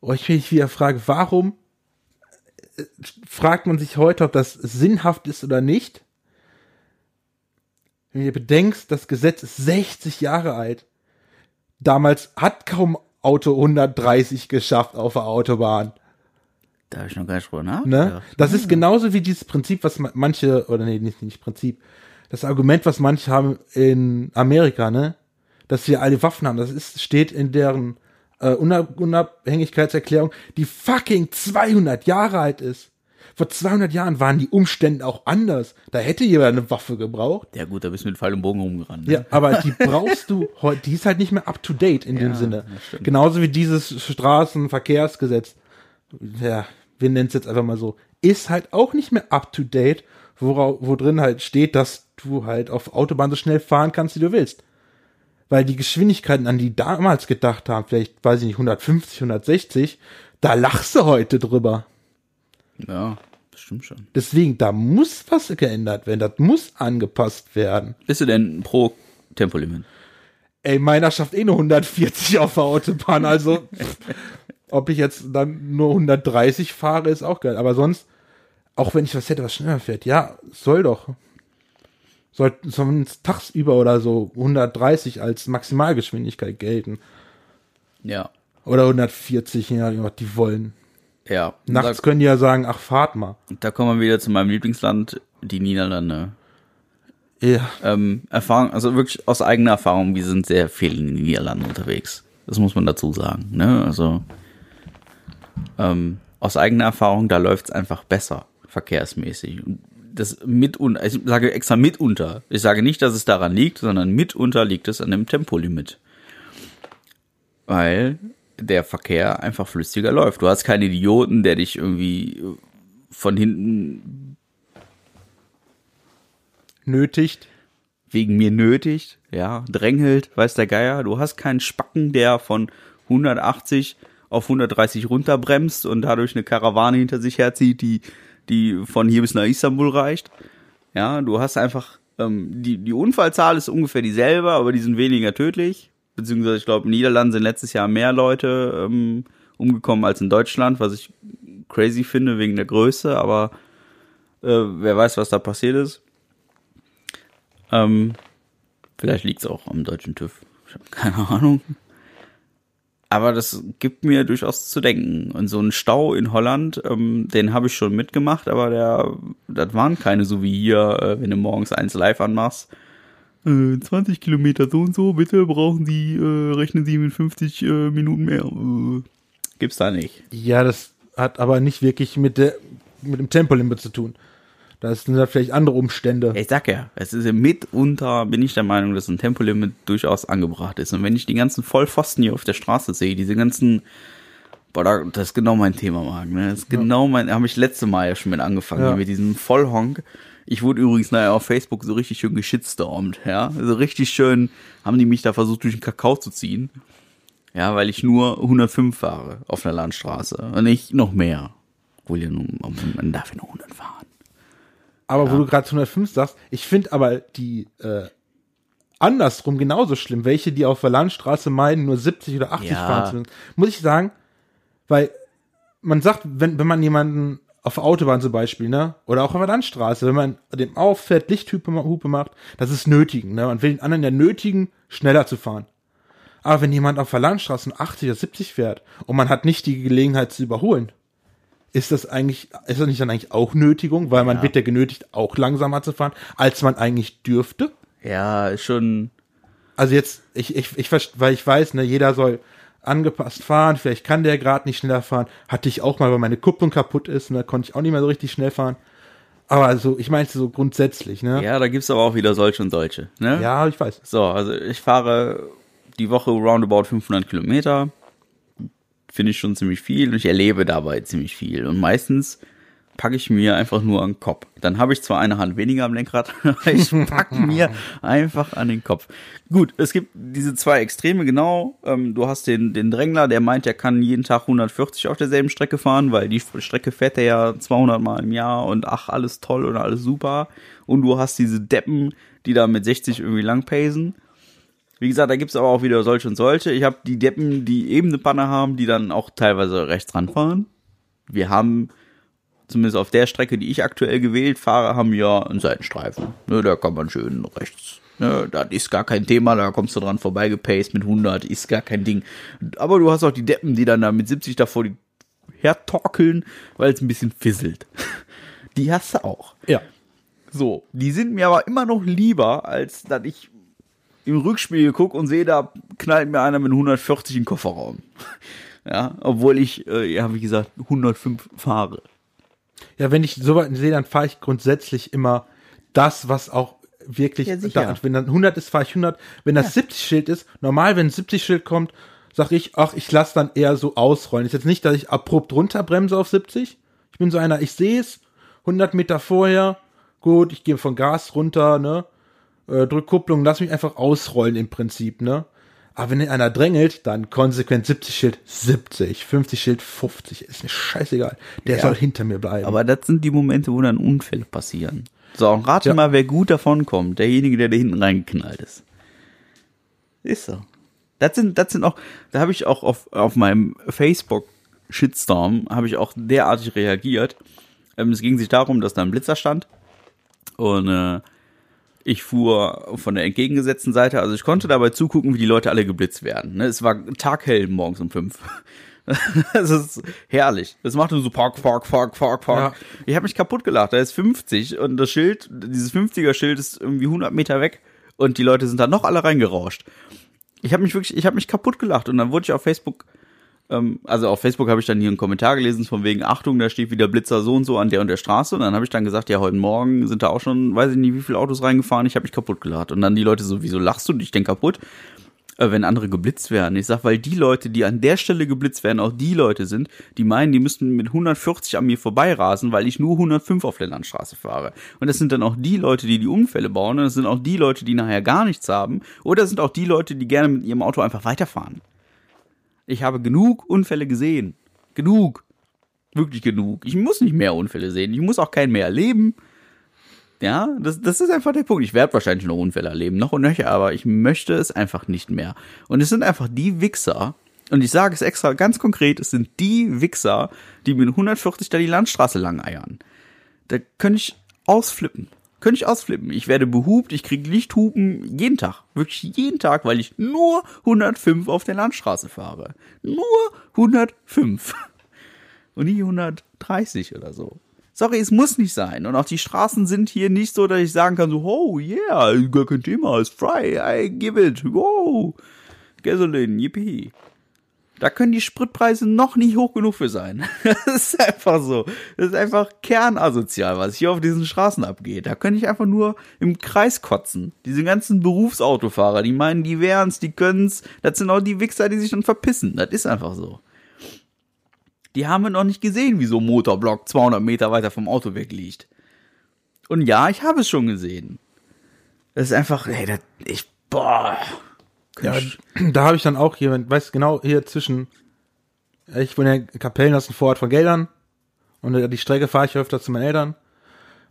Und ich mich wieder frage, warum äh, fragt man sich heute, ob das sinnhaft ist oder nicht? Wenn du bedenkst, das Gesetz ist 60 Jahre alt. Damals hat kaum Auto 130 geschafft auf der Autobahn. Da habe ich noch gar nicht drüber Ne? nachgedacht. Das ist genauso wie dieses Prinzip, was ma- manche, oder nee, nicht, nicht Prinzip, das Argument, was manche haben in Amerika, ne? Dass wir alle Waffen haben. Das ist, steht in deren äh, Unab Unabhängigkeitserklärung, die fucking 200 Jahre alt ist. Vor 200 Jahren waren die Umstände auch anders. Da hätte jeder eine Waffe gebraucht. Ja gut, da bist du mit Pfeil und Bogen rumgerannt. ne? Ja, aber die brauchst du heute, die ist halt nicht mehr up to date in dem Ja, Sinne. das stimmt. Genauso wie dieses Straßenverkehrsgesetz. Ja, wir nennen es jetzt einfach mal so. Ist halt auch nicht mehr up to date, wo, wo drin halt steht, dass du halt auf Autobahn so schnell fahren kannst, wie du willst. Weil die Geschwindigkeiten, an die damals gedacht haben, vielleicht, weiß ich nicht, 150, 160, da lachst du heute drüber. Ja, das stimmt schon. Deswegen, da muss was geändert werden, das muss angepasst werden. Bist du denn pro Tempolimit? Ey, meiner schafft eh nur 140 auf der Autobahn, also ob ich jetzt dann nur 130 fahre, ist auch geil. Aber sonst, auch wenn ich was hätte, was schneller fährt, ja, soll doch. Soll sonst tagsüber oder so 130 als Maximalgeschwindigkeit gelten. Ja. Oder 140, je nachdem, was die wollen. Ja. Nachts Da, können die ja sagen, ach, fahrt mal. da kommen wir wieder zu meinem Lieblingsland, die Niederlande. Ja, ähm, Erfahrung, also wirklich aus eigener Erfahrung, wir sind sehr viel in den Niederlanden unterwegs. Das muss man dazu sagen. Ne? Also ähm, aus eigener Erfahrung, da läuft's einfach besser, verkehrsmäßig. Und das mitunter, ich sage extra mitunter. Ich sage nicht, dass es daran liegt, sondern mitunter liegt es an dem Tempolimit. Weil der Verkehr einfach flüssiger läuft. Du hast keinen Idioten, der dich irgendwie von hinten nötigt. wegen mir nötigt, ja, drängelt, weiß der Geier. Du hast keinen Spacken, der von 180 auf 130 runterbremst und dadurch eine Karawane hinter sich herzieht, die, die von hier bis nach Istanbul reicht. Ja, du hast einfach, ähm, die, die Unfallzahl ist ungefähr dieselbe, aber die sind weniger tödlich. Beziehungsweise, ich glaube, in Niederlanden sind letztes Jahr mehr Leute ähm, umgekommen als in Deutschland, was ich crazy finde wegen der Größe, aber äh, wer weiß, was da passiert ist. Ähm, vielleicht liegt es auch am deutschen TÜV. Ich habe keine Ahnung. Aber das gibt mir durchaus zu denken. Und so ein Stau in Holland, ähm, den habe ich schon mitgemacht, aber der, das waren keine so wie hier, äh, wenn du morgens eins live anmachst. Äh, 20 Kilometer so und so, bitte brauchen Sie, äh, rechnen Sie mit 50 äh, Minuten mehr. Äh, gibt's da nicht. Ja, das hat aber nicht wirklich mit der mit dem Tempolimit zu tun. Das sind da vielleicht andere Umstände. Ich sag ja, es ist ja mitunter, bin ich der Meinung, dass ein Tempolimit durchaus angebracht ist. Und wenn ich die ganzen Vollpfosten hier auf der Straße sehe, diese ganzen, boah, da- das ist genau mein Thema, Marc, ne? Das ist genau mein, habe ich letzte Mal ja schon mit angefangen, Ja. hier mit diesem Vollhonk. Ich wurde übrigens nachher auf Facebook so richtig schön geschitstormt, ja. So richtig schön haben die mich da versucht, durch den Kakao zu ziehen. Ja, weil ich nur 105 fahre auf einer Landstraße und nicht noch mehr. Obwohl ja nun, man darf ja nur 100 fahren. Aber wo du gerade 105 sagst, ich finde aber die äh, andersrum genauso schlimm, welche, die auf der Landstraße meinen, nur 70 oder 80 Ja. fahren zu müssen. Muss ich sagen, weil man sagt, wenn, wenn man jemanden auf der Autobahn zum Beispiel, ne? Oder auch auf der Landstraße, wenn man dem auffährt, Lichthupe Hupe macht, das ist nötigen, ne? Man will den anderen ja nötigen, schneller zu fahren. Aber wenn jemand auf der Landstraße 80 oder 70 fährt und man hat nicht die Gelegenheit zu überholen, ist das eigentlich, ist das nicht dann eigentlich auch Nötigung, weil man Ja. wird ja genötigt, auch langsamer zu fahren, als man eigentlich dürfte? Ja, ist schon. Also jetzt, ich, ich, ich, weil ich weiß, ne, jeder soll angepasst fahren, vielleicht kann der gerade nicht schneller fahren. Hatte ich auch mal, weil meine Kupplung kaputt ist und da konnte ich auch nicht mehr so richtig schnell fahren. Aber also, ich meinte so grundsätzlich, ne? Ja, da gibt's aber auch wieder solche und solche. Ne? Ja, ich weiß. So, also ich fahre die Woche roundabout 500 Kilometer. Finde ich schon ziemlich viel und ich erlebe dabei ziemlich viel. Und meistens packe ich mir einfach nur an den Kopf. Dann habe ich zwar eine Hand weniger am Lenkrad, aber ich packe mir einfach an den Kopf. Gut, es gibt diese zwei Extreme, genau. Ähm, du hast den, den Drängler, der meint, er kann jeden Tag 140 auf derselben Strecke fahren, weil die Strecke fährt er ja 200 Mal im Jahr und ach, alles toll und alles super. Und du hast diese Deppen, die da mit 60 irgendwie lang pacen. Wie gesagt, da gibt's aber auch wieder solche und solche. Ich habe die Deppen, die eben eine Panne haben, die dann auch teilweise rechts ranfahren. Wir haben, zumindest auf der Strecke, die ich aktuell gewählt fahre, haben wir einen Seitenstreifen. Ne, da kann man schön rechts. Ne, das ist gar kein Thema, da kommst du dran vorbeigepaced mit 100, ist gar kein Ding. Aber du hast auch die Deppen, die dann da mit 70 davor die hertorkeln, weil es ein bisschen fisselt. Die hast du auch. Ja. So, die sind mir aber immer noch lieber, als dass ich im Rückspiegel gucke und sehe, da knallt mir einer mit 140 in den Kofferraum. Ja, obwohl ich, äh, ja, wie gesagt, 105 fahre. Ja, wenn ich so weit sehe, dann fahre ich grundsätzlich immer das, was auch wirklich, Ja, da, wenn dann 100 ist, fahre ich 100. Wenn das 70 Schild ist, normal, wenn ein 70 Schild kommt, sag ich, ach, ich lasse dann eher so ausrollen. Ist jetzt nicht, dass ich abrupt runterbremse auf 70. Ich bin so einer, ich sehe es, 100 Meter vorher, gut, ich gehe von Gas runter, ne, äh, drück Kupplung, lass mich einfach ausrollen im Prinzip, ne. Aber wenn einer drängelt, dann konsequent 70 Schild 70, 50 Schild 50, ist mir scheißegal. Der Ja. soll hinter mir bleiben. Aber das sind die Momente, wo dann Unfälle passieren. So, und rate Ja. mal, wer gut davon kommt. Derjenige, der da hinten reingeknallt ist. Ist so. Das sind, das sind auch, da habe ich auch auf, auf meinem Facebook-Shitstorm, habe ich auch derartig reagiert. Ähm, es ging sich darum, dass da ein Blitzer stand. Und äh, ich fuhr von der entgegengesetzten Seite, also ich konnte dabei zugucken, wie die Leute alle geblitzt werden. Ne? Es war taghell morgens um fünf. Das ist herrlich. Das macht nur so Park, Park, Park, Park, Park. Ich habe mich kaputt gelacht. Da ist 50 und das Schild, dieses 50er Schild ist irgendwie 100 Meter weg und die Leute sind da noch alle reingerauscht. Ich habe mich wirklich, ich habe mich kaputt gelacht und dann wurde ich auf Facebook, ähm, also auf Facebook habe ich dann hier einen Kommentar gelesen von wegen Achtung, da steht wieder Blitzer so und so an der und der Straße und dann habe ich dann gesagt, ja heute Morgen sind da auch schon, weiß ich nicht, wie viele Autos reingefahren. Ich habe mich kaputt gelacht und dann die Leute so, wieso lachst du dich denn kaputt? äh, wenn andere geblitzt werden. Ich sag, weil die Leute, die an der Stelle geblitzt werden, auch die Leute sind, die meinen, die müssten mit 140 an mir vorbeirasen, weil ich nur 105 auf der Landstraße fahre. Und das sind dann auch die Leute, die die Unfälle bauen. Und das sind auch die Leute, die nachher gar nichts haben. Oder das sind auch die Leute, die gerne mit ihrem Auto einfach weiterfahren. Ich habe genug Unfälle gesehen. Genug. Wirklich genug. Ich muss nicht mehr Unfälle sehen. Ich muss auch keinen mehr erleben. Ja, das, das ist einfach der Punkt. Ich werde wahrscheinlich noch Unfälle erleben, noch und nöcher, aber ich möchte es einfach nicht mehr. Und es sind einfach die Wichser, und ich sage es extra ganz konkret, es sind die Wichser, die mit 140 da die Landstraße lang eiern. Da könnte ich ausflippen. Könnte ich ausflippen. Ich werde behupt, ich kriege Lichthupen jeden Tag. Wirklich jeden Tag, weil ich nur 105 auf der Landstraße fahre. Nur 105. Und nie 130 oder so. Sorry, es muss nicht sein. Und auch die Straßen sind hier nicht so, dass ich sagen kann, so, oh yeah, gar kein Thema, ist frei, I give it, wow. Gasoline, yippie. Da können die Spritpreise noch nicht hoch genug für sein. Das ist einfach so. Das ist einfach kernasozial, was hier auf diesen Straßen abgeht. Da könnte ich einfach nur im Kreis kotzen. Diese ganzen Berufsautofahrer, die meinen, die wären's, die können's. Das sind auch die Wichser, die sich dann verpissen. Das ist einfach so. Die haben wir noch nicht gesehen, wie so ein Motorblock 200 Meter weiter vom Auto weg liegt. Und ja, ich habe es schon gesehen. Das ist einfach, ey, das, ich, boah. Ja, da habe ich dann auch jemand, weiß genau, hier zwischen, ich wohne in Kapellen, das ist ein Vorort von Geldern. Und die Strecke fahre ich öfter zu meinen Eltern.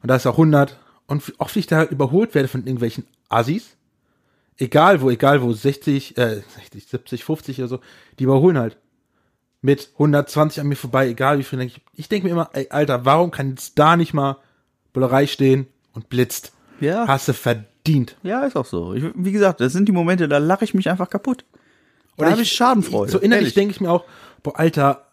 Und da ist auch 100. Und oft ich da halt überholt werde von irgendwelchen Assis. Egal wo, egal wo, 60, äh, 60, 70, 50 oder so, die überholen halt. mit 120 an mir vorbei, egal wie viel. Denk ich ich denke mir immer, ey, Alter, warum kann jetzt da nicht mal Bullerei stehen und blitzt? Ja. Hast du verdient. Ja, ist auch so. Ich, wie gesagt, das sind die Momente, da lache ich mich einfach kaputt. Oder habe ich Schadenfreude. So innerlich denke ich mir auch, boah, Alter,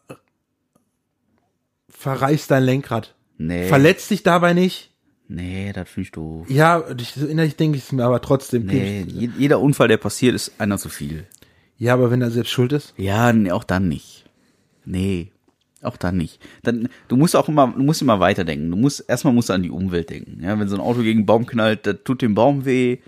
verreiß dein Lenkrad. Nee. Verletz dich dabei nicht. Nee, das finde ich doof. Ja, ich, so innerlich denke ich es mir aber trotzdem. Nee, je- jeder Unfall, der passiert, ist einer zu viel. Ja, aber wenn er selbst schuld ist. Ja, nee, auch dann nicht. Nee, auch dann nicht. Dann, du musst auch immer, du musst immer weiterdenken. Du musst, erstmal musst du an die Umwelt denken. Ja, wenn so ein Auto gegen einen Baum knallt, das tut dem Baum weh,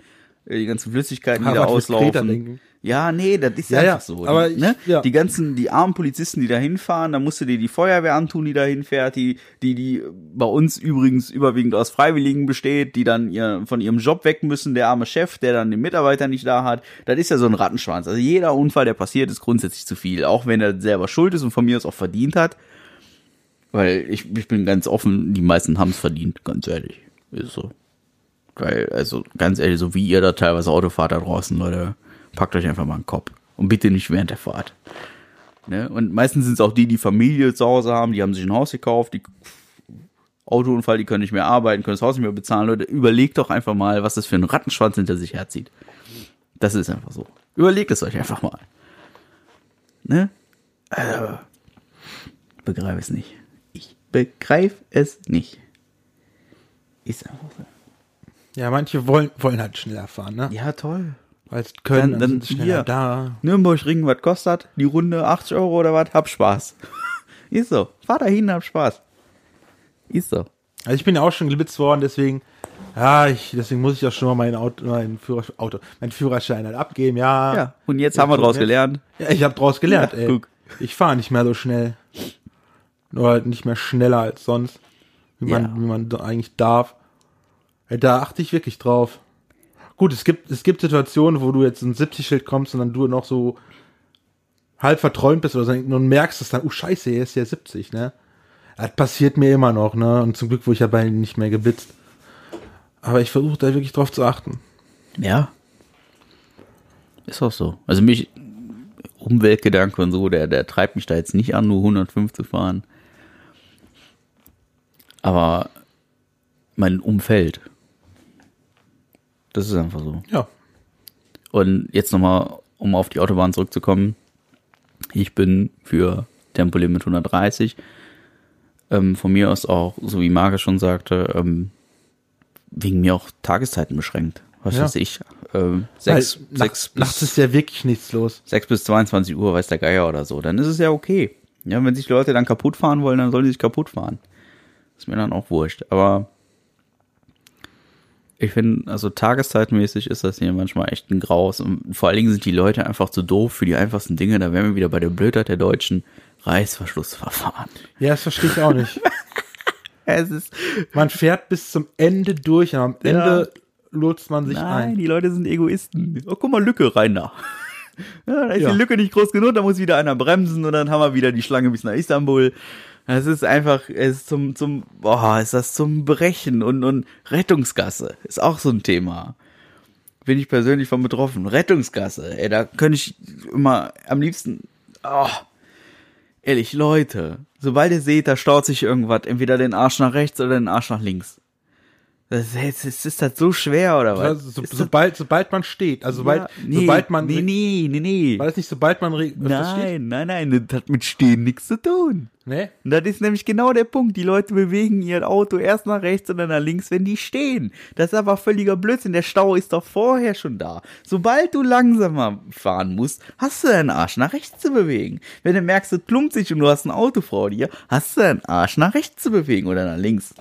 die ganzen Flüssigkeiten, die da auslaufen. Ja, nee, das ist Ja, einfach ja, so. aber die, ich- ne? ja. die ganzen, die armen Polizisten, die da hinfahren, da musst du dir die Feuerwehr antun, die da hinfährt, die, die, die bei uns übrigens überwiegend aus Freiwilligen besteht, die dann ihr, von ihrem Job weg müssen, der arme Chef, der dann den Mitarbeiter nicht da hat. Das ist ja so ein Rattenschwanz. Also jeder Unfall, der passiert, ist grundsätzlich zu viel. Auch wenn er selber schuld ist und von mir aus auch verdient hat. Weil ich, ich bin ganz offen, die meisten haben es verdient, ganz ehrlich. Ist so. Weil, also ganz ehrlich, so wie ihr da teilweise Auto fahrt da draußen, Leute, packt euch einfach mal einen Kopf. Und bitte nicht während der Fahrt. Ne? Und meistens sind es auch die, die Familie zu Hause haben, die haben sich ein Haus gekauft, die Autounfall, die können nicht mehr arbeiten, können das Haus nicht mehr bezahlen. Leute, überlegt doch einfach mal, was das für ein Rattenschwanz hinter sich herzieht. Das ist einfach so. Überlegt es euch einfach mal. Ne? Also, begreife es nicht. Ich begreife es nicht. Ist einfach so. Ja, manche wollen, wollen halt schneller fahren, ne? Ja, toll. Es können, Dann- dann, hier. da. Nürnberg-Ring, was kostet? Die Runde 80 Euro oder was? Hab Spaß. Ist so. Fahr da hin, hab Spaß. Ist so. Also ich bin ja auch schon geblitzt worden, deswegen, ja, ich, deswegen muss ich auch schon mal mein Auto, mein Führerschein, Auto, mein Führerschein halt abgeben, ja. Ja, und jetzt haben wir draus jetzt- gelernt. Ja, ich habe draus gelernt, Ja, ey. guck. Ich fahre nicht mehr so schnell. Nur halt nicht mehr schneller als sonst, wie man, Ja. wie man eigentlich darf. Da achte ich wirklich drauf. Gut, es gibt, es gibt Situationen, wo du jetzt ein 70-Schild kommst und dann du noch so halb verträumt bist oder so und merkst es dann, oh scheiße, hier ist ja 70, ne? Das passiert mir immer noch, ne? Und zum Glück wurde ich ja bei nicht mehr geblitzt. Aber ich versuche da wirklich drauf zu achten. Ja. Ist auch so. Also mich, Umweltgedanke und so, der, der treibt mich da jetzt nicht an, nur 105 zu fahren. Aber mein Umfeld. Das ist einfach so. Ja. Und jetzt nochmal, um auf die Autobahn zurückzukommen. Ich bin für Tempolimit 130. Ähm, von mir aus auch, so wie Marke schon sagte, ähm, wegen mir auch Tageszeiten beschränkt. Was Ja. weiß ich. Ähm, sechs, Weil sechs, nachts, nachts ist ja wirklich nichts los. 6 bis 22 Uhr, weiß der Geier oder so. Dann ist es ja okay. Ja, wenn sich Leute dann kaputt fahren wollen, dann sollen sie sich kaputt fahren. Ist mir dann auch wurscht. Aber ich finde, also tageszeitmäßig ist das hier manchmal echt ein Graus. Und vor allen Dingen sind die Leute einfach zu doof für die einfachsten Dinge. Da wären wir wieder bei der Blödheit der Deutschen. Reißverschlussverfahren. Ja, das verstehe ich auch nicht. Es ist, Man fährt bis zum Ende durch und am Ende lotst man sich nein, ein. die Leute sind Egoisten. Oh, guck mal, Lücke rein da. Ja, da ist Ja. die Lücke nicht groß genug, da muss wieder einer bremsen und dann haben wir wieder die Schlange bis nach Istanbul. Es ist einfach, es ist zum, zum, boah, ist das zum Brechen und, und Rettungsgasse ist auch so ein Thema. Bin ich persönlich von betroffen. Rettungsgasse, ey, da könnte ich immer am liebsten, oh, ehrlich, Leute, sobald ihr seht, da staut sich irgendwas, entweder den Arsch nach rechts oder den Arsch nach links. Das ist, ist, ist das so schwer oder was? Also, so, sobald, sobald man steht, also sobald, ja, nee, sobald man, Nee, nee, nee, nee. war das nicht sobald man steht? Nein, nein, nein, das hat mit Stehen nichts zu tun. Ne? Und das ist nämlich genau der Punkt. Die Leute bewegen ihr Auto erst nach rechts und dann nach links, wenn die stehen. Das ist aber völliger Blödsinn. Der Stau ist doch vorher schon da. Sobald du langsamer fahren musst, hast du deinen Arsch nach rechts zu bewegen. Wenn du merkst, es plumpt sich und du hast ein Auto vor dir, hast du deinen Arsch nach rechts zu bewegen oder nach links.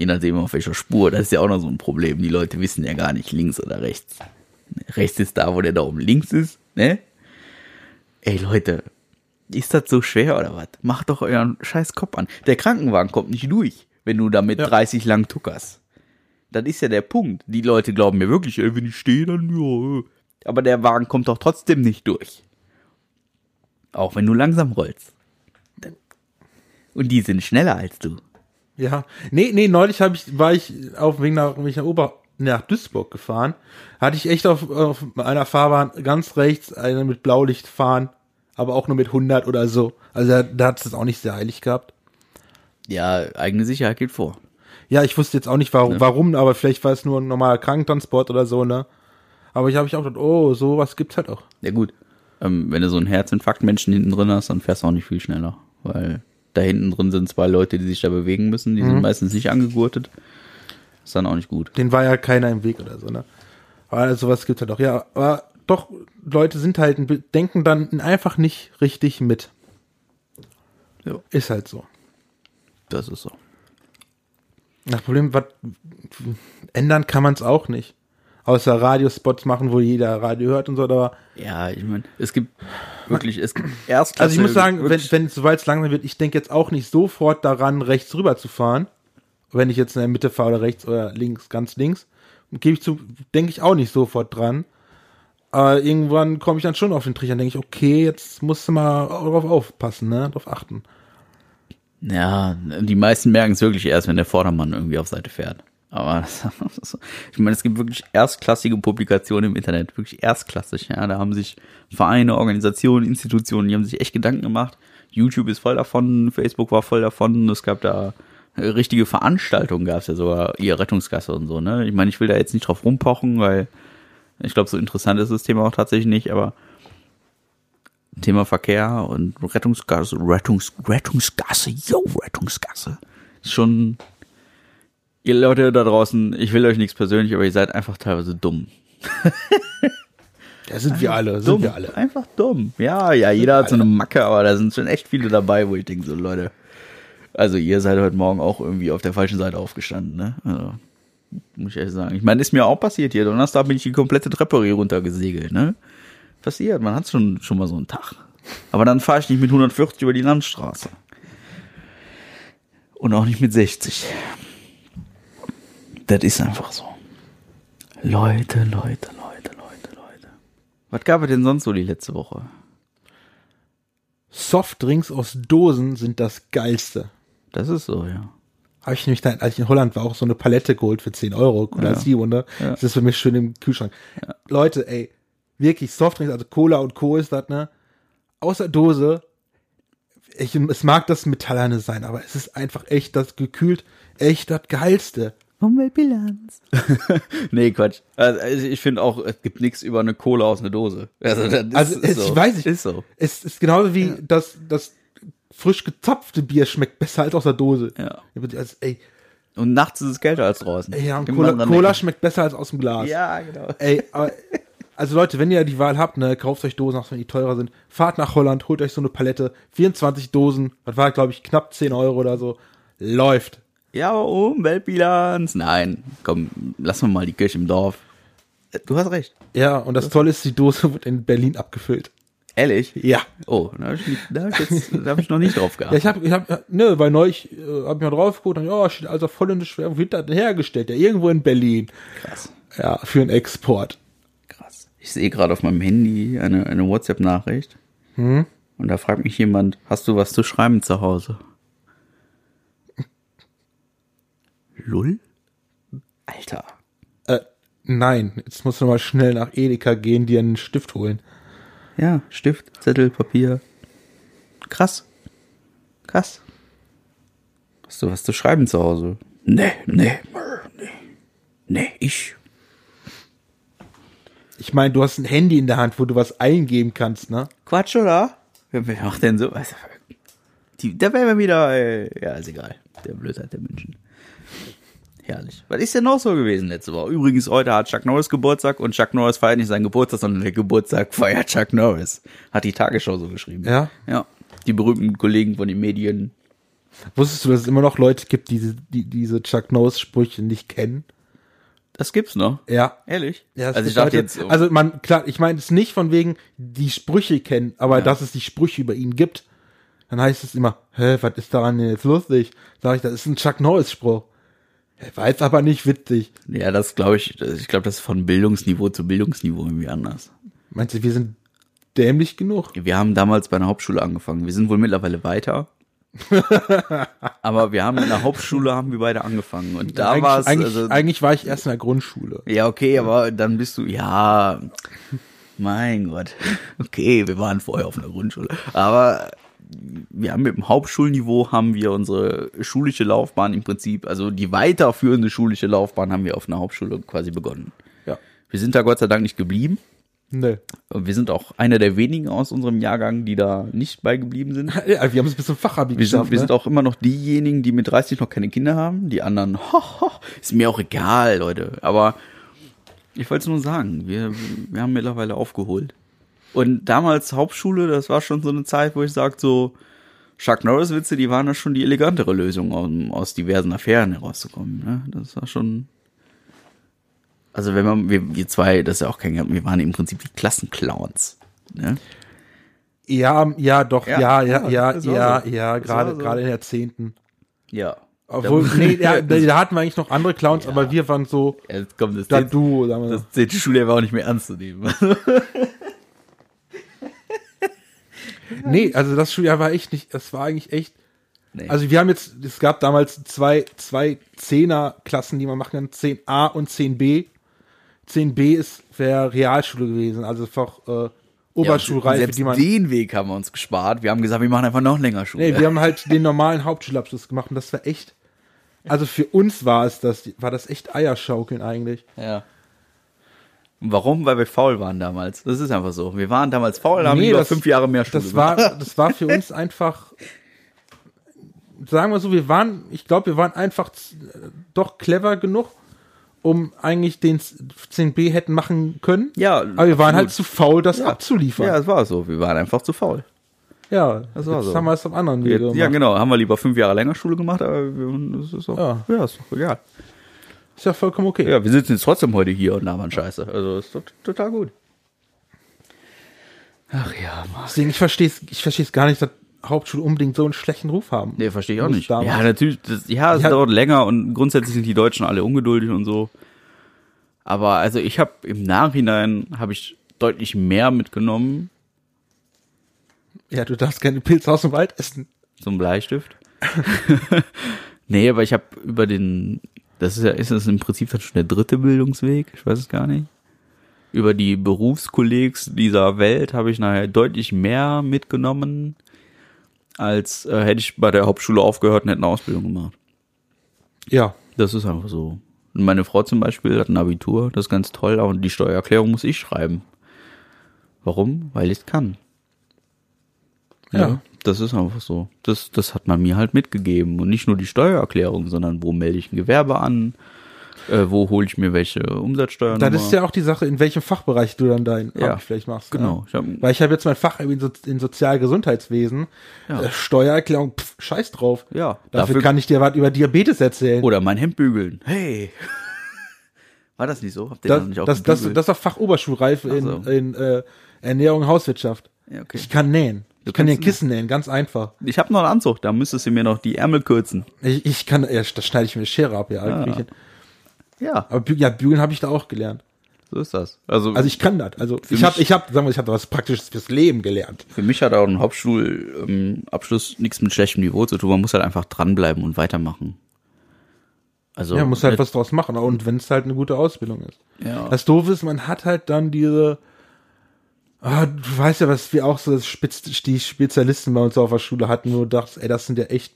Je nachdem auf welcher Spur. Das ist ja auch noch so ein Problem. Die Leute wissen ja gar nicht links oder rechts. Rechts ist da, wo der Daumen links ist, ne? Ey Leute, ist das so schwer oder was? Macht doch euren scheiß Kopf an. Der Krankenwagen kommt nicht durch, wenn du da mit Ja. 30 lang tuckerst. Das ist ja der Punkt. Die Leute glauben mir wirklich, ey, wenn ich stehe, dann ja. äh. Aber der Wagen kommt doch trotzdem nicht durch. Auch wenn du langsam rollst. Und die sind schneller als du. Ja. Nee, nee, neulich hab ich, war ich auf dem Weg nach, nach Ober, nach Duisburg gefahren. Hatte ich echt auf, auf einer Fahrbahn ganz rechts eine mit Blaulicht fahren. aber auch nur mit 100 oder so. Also da, da hat es auch nicht sehr heilig gehabt. Ja, eigene Sicherheit geht vor. Ja, ich wusste jetzt auch nicht warum, warum, aber vielleicht war es nur ein normaler Krankentransport oder so, ne? Aber ich habe ich auch gedacht, oh, sowas gibt's halt auch. Ja gut, ähm, wenn du so einen Herzinfarkt-Menschen hinten drin hast, dann fährst du auch nicht viel schneller, weil da hinten drin sind zwei Leute, die sich da bewegen müssen, die sind meistens nicht angegurtet. Ist dann auch nicht gut. Den war ja keiner im Weg oder so, ne? Aber sowas gibt's halt auch. Ja, aber doch, Leute sind halt, denken dann einfach nicht richtig mit. Ja. Ist halt so. Das ist so. Das Problem, was ändern kann man es auch nicht. Außer Radiospots machen, wo jeder Radio hört und so, aber Ja, ich meine, es gibt wirklich, es gibt Erstklasse. also ich muss sagen, wenn, wenn es langsam wird, ich denke jetzt auch nicht sofort daran, rechts rüber zu fahren. Wenn ich jetzt in der Mitte fahre oder rechts oder links, ganz links, gebe ich zu, denke ich auch nicht sofort dran. Aber irgendwann komme ich dann schon auf den Trichter, denke ich, okay, jetzt musst du mal darauf aufpassen, ne, darauf achten. Ja, die meisten merken es wirklich erst, wenn der Vordermann irgendwie auf Seite fährt. Aber das, das, ich meine, es gibt wirklich erstklassige Publikationen im Internet, wirklich erstklassig. Ja, da haben sich Vereine, Organisationen, Institutionen, die haben sich echt Gedanken gemacht. YouTube ist voll davon, Facebook war voll davon. Es gab da äh, richtige Veranstaltungen, gab es ja sogar, ihr Rettungsgasse und so. Ne, ich meine, ich will da jetzt nicht drauf rumpochen, weil ich glaube, so interessant ist das Thema auch tatsächlich nicht. Aber Thema Verkehr und Rettungsgasse, Rettungs, Rettungsgasse, yo, Rettungsgasse. Ist Schon, ihr Leute da draußen, ich will euch nichts persönlich, aber ihr seid einfach teilweise dumm. Da sind wir alle, sind dumm. wir alle. Einfach dumm. Ja, ja, jeder hat so eine Macke, aber da sind schon echt viele dabei, wo ich denke, so Leute. Also ihr seid heute Morgen auch irgendwie auf der falschen Seite aufgestanden, ne? Also, muss ich ehrlich sagen. Ich meine, ist mir auch passiert hier. Donnerstag bin ich die komplette Treppe hier runtergesegelt, ne? Passiert, man hat schon, schon mal so einen Tag. Aber dann fahre ich nicht mit 140 über die Landstraße. Und auch nicht mit 60. Das ist einfach so. Leute, Leute, Leute, Leute, Leute. Was gab es denn sonst so die letzte Woche? Softdrinks aus Dosen sind das geilste. Das ist so, ja. Habe ich nämlich dann, als ich in Holland war, auch so eine Palette geholt für 10 Euro. Cola Ja. Zero, ne? Ja. Das ist für mich schön im Kühlschrank. Leute, ey, wirklich Softdrinks, also Cola und Co. ist das, ne? Außer Dose, ich, es mag das Metallerne sein, aber es ist einfach echt das gekühlt, echt das Geilste. Umweltbilanz. nee, Quatsch. Also ich finde auch, es gibt nichts über eine Cola aus einer Dose. Also, das ist, Also, ist es, so. ich weiß nicht. Ist so. Es ist genauso wie das, das frisch gezapfte Bier schmeckt besser als aus der Dose. Ja. Also, ey, Und nachts ist es kälter als draußen. ja, und Cola, Cola schmeckt besser als aus dem Glas. Ja, genau. Ey, aber, also Leute, wenn ihr die Wahl habt, ne, kauft euch Dosen, auch wenn die teurer sind. Fahrt nach Holland, holt euch so eine Palette, 24 Dosen, das war, glaube ich, knapp 10 Euro oder so. Läuft. Ja, Umweltbilanz. Nein, komm, lass mal mal die Kirche im Dorf. Du hast recht. Ja, und das Tolle ist, die Dose wird in Berlin abgefüllt. Ehrlich? Ja. Oh, da habe ich, da hab ich, jetzt- da hab ich noch nicht drauf Ja, geachtet. ich habe, ich hab, ne, weil neulich äh, hab ich mal drauf geguckt und ja, steht also holländisch, wo wird das denn hergestellt? Ja, irgendwo in Berlin. Krass. Ja, für einen Export. Krass. Ich sehe gerade auf meinem Handy eine, eine WhatsApp-Nachricht. Hm? Und da fragt mich jemand, hast du was zu schreiben zu Hause? Lull? Alter. Äh, nein, jetzt musst du mal schnell nach Edeka gehen, dir einen Stift holen. Ja, Stift, Zettel, Papier. Krass. Krass. Hast du was zu schreiben zu Hause? Nee, nee, nee. Nee, ich. Ich meine, du hast ein Handy in der Hand, wo du was eingeben kannst, ne? Quatsch, oder? Wer macht denn so? Was? Die, da wären wir wieder. Äh, ja, ist egal. Der Blödheit der Menschen. Herrlich. Was ist denn noch so gewesen letzte Woche? Übrigens, heute hat Chuck Norris Geburtstag und Chuck Norris feiert nicht seinen Geburtstag, sondern der Geburtstag feiert Chuck Norris. Hat die Tagesschau so geschrieben. Ja. Ja. Die berühmten Kollegen von den Medien. Wusstest du, dass es immer noch Leute gibt, die diese, die diese Chuck Norris-Sprüche nicht kennen? Das gibt's noch. Ja. Ehrlich? Ja, also ich dachte Leute- jetzt. so- Also man, klar, ich meine es nicht von wegen die Sprüche kennen, aber dass es die Sprüche über ihn gibt. Dann heißt es immer, hä, was ist daran denn jetzt lustig? Sag ich, das ist ein Chuck Norris-Spruch. Er war jetzt aber nicht witzig. ja, das glaube ich. Ich glaube, das ist von Bildungsniveau zu Bildungsniveau irgendwie anders. Meinst du, wir sind dämlich genug? Wir haben damals bei einer Hauptschule angefangen. Wir sind wohl mittlerweile weiter. Aber wir haben in der Hauptschule haben wir beide angefangen und da war es eigentlich, also eigentlich war ich erst in der Grundschule. ja okay, aber dann bist du ja Mein Gott. Okay, wir waren vorher auf einer Grundschule. Aber wir haben mit dem Hauptschulniveau haben wir unsere schulische Laufbahn im Prinzip, also die weiterführende schulische Laufbahn haben wir auf einer Hauptschule quasi begonnen. Ja. Wir sind da Gott sei Dank nicht geblieben. Nee. Wir sind auch einer der wenigen aus unserem Jahrgang, die da nicht beigeblieben sind. Ja, wir haben es bis zum Fachabi Wir sind, geschafft. wir sind ne? auch immer noch diejenigen, die mit 30 noch keine Kinder haben. Die anderen, ho, ho, ist mir auch egal, Leute. Aber ich wollte es nur sagen, wir, wir haben mittlerweile aufgeholt. Und damals Hauptschule, das war schon so eine Zeit, wo ich sage, so Chuck Norris-Witze, die waren ja schon die elegantere Lösung, um aus diversen Affären herauszukommen. Ne? Das war schon. Also wenn man, wir, wir zwei, das ist ja auch kein, wir waren im Prinzip die Klassenclowns. Ne? Ja, ja, doch, Ja, ja, ja, ja, ja, das ja, so. ja, Das gerade, so. gerade in der zehnten. Ja. Obwohl, Da- nee, ja, da, da hatten wir eigentlich noch andere Clowns, aber wir waren so Jetzt kommt das, da das, du, sagen wir. das zehnte Schuljahr war auch nicht mehr ernst zu nehmen. Nee, also das Schuljahr war echt nicht, das war eigentlich echt. Nee. Also wir haben jetzt, es gab damals zwei, zwei Zehner-Klassen, die man machen kann, 10a und 10b. 10b ist, wäre Realschule gewesen, also einfach äh, Oberschulreife, selbst die man. den Weg haben wir uns gespart. Wir haben gesagt, wir machen einfach noch länger Schule. Nee, wir haben halt den normalen Hauptschulabschluss gemacht und das war echt. Also für uns war es das, war das echt Eierschaukeln eigentlich. ja. Warum? Weil wir faul waren damals. Das ist einfach so. Wir waren damals faul, haben Nee, lieber das- fünf Jahre mehr Schule Das war, das war für uns einfach, sagen wir so, wir waren, ich glaube, wir waren einfach z- doch clever genug, um eigentlich den 10b hätten machen können. Ja, aber wir waren absolut. halt zu faul, das Ja. abzuliefern. Ja, es war so. Wir waren einfach zu faul. ja Das war so. haben wir es auf anderen gemacht. ja, genau. Haben wir lieber fünf Jahre länger Schule gemacht, aber wir, das ist auch, Ja. ja. ist doch egal. Ist ja vollkommen okay. Ja, wir sitzen jetzt trotzdem heute hier und labern Scheiße. Also ist tot- total gut. Ach ja, Mann. Deswegen, ich verstehe es ich versteh's gar nicht, dass Hauptschule unbedingt so einen schlechten Ruf haben. Nee, verstehe ich auch nicht. damals. Ja, natürlich. Das, ja, es Ja. dauert länger und grundsätzlich sind die Deutschen alle ungeduldig und so. Aber also ich habe im Nachhinein habe ich deutlich mehr mitgenommen Ja, du darfst keine Pilze aus dem Wald essen. zum Bleistift. nee, aber ich habe über den, das ist ja, ist das im Prinzip dann schon der dritte Bildungsweg? Ich weiß es gar nicht. Über die Berufskollegs dieser Welt habe ich nachher deutlich mehr mitgenommen, als äh, hätte ich bei der Hauptschule aufgehört und hätte eine Ausbildung gemacht. Ja. Das ist einfach so. Und meine Frau zum Beispiel hat ein Abitur, das ist ganz toll, aber die Steuererklärung muss ich schreiben. Warum? Weil ich es kann. Ja. Das ist einfach so. Das, das hat man mir halt mitgegeben. Und nicht nur die Steuererklärung, sondern wo melde ich ein Gewerbe an, äh, wo hole ich mir welche Umsatzsteuer. Das ist ja auch die Sache, in welchem Fachbereich du dann dein Ja. Abi vielleicht machst. Genau. Ich Ja. hab, Weil ich habe jetzt mein Fach in, so in Sozialgesundheitswesen. Ja. Äh, Steuererklärung, pff, scheiß drauf. ja, Dafür, kann ich dir was über Diabetes erzählen. Oder mein Hemd bügeln. Hey. War das nicht so? Habt ihr das, das, nicht auch das, das, gebügelt? das ist Fach Oberschulreife in, so. in äh, Ernährung und Hauswirtschaft. Ja, okay. Ich kann nähen. Du Ich kann dir ein Kissen nähen, ganz einfach. Ich habe noch einen Anzug, da müsstest du mir noch die Ärmel kürzen. Ich, ich kann, ja, das schneide ich mir eine Schere ab, ja. Hin. Ja, Aber bü ja, bügeln habe ich da auch gelernt. so ist das. Also, Also ich kann das. Also ich habe, ich habe, sagen wir, ich habe was Praktisches fürs Leben gelernt. für mich hat auch ein Hauptschulabschluss nichts mit schlechtem Niveau zu tun. Man muss halt einfach dranbleiben und weitermachen. Also, Ja, muss halt was draus machen. Und wenn es halt eine gute Ausbildung ist. Ja. Das Doofe ist, man hat halt dann diese, ah, du weißt ja, was wir auch so Spitz, die Spezialisten bei uns auf der Schule hatten, wo du dachtest, ey, das sind ja echt,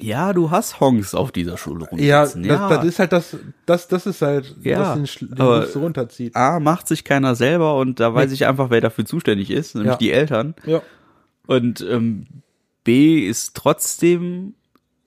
ja, du hast Honks auf dieser Schule ja, rumsitzen. das, das ist halt das, das, das ist halt, Ja, was den, den aber- so runterzieht. A, macht sich keiner selber und da weiß ich einfach, wer dafür zuständig ist, nämlich Ja. die Eltern. Ja. Und ähm, B ist trotzdem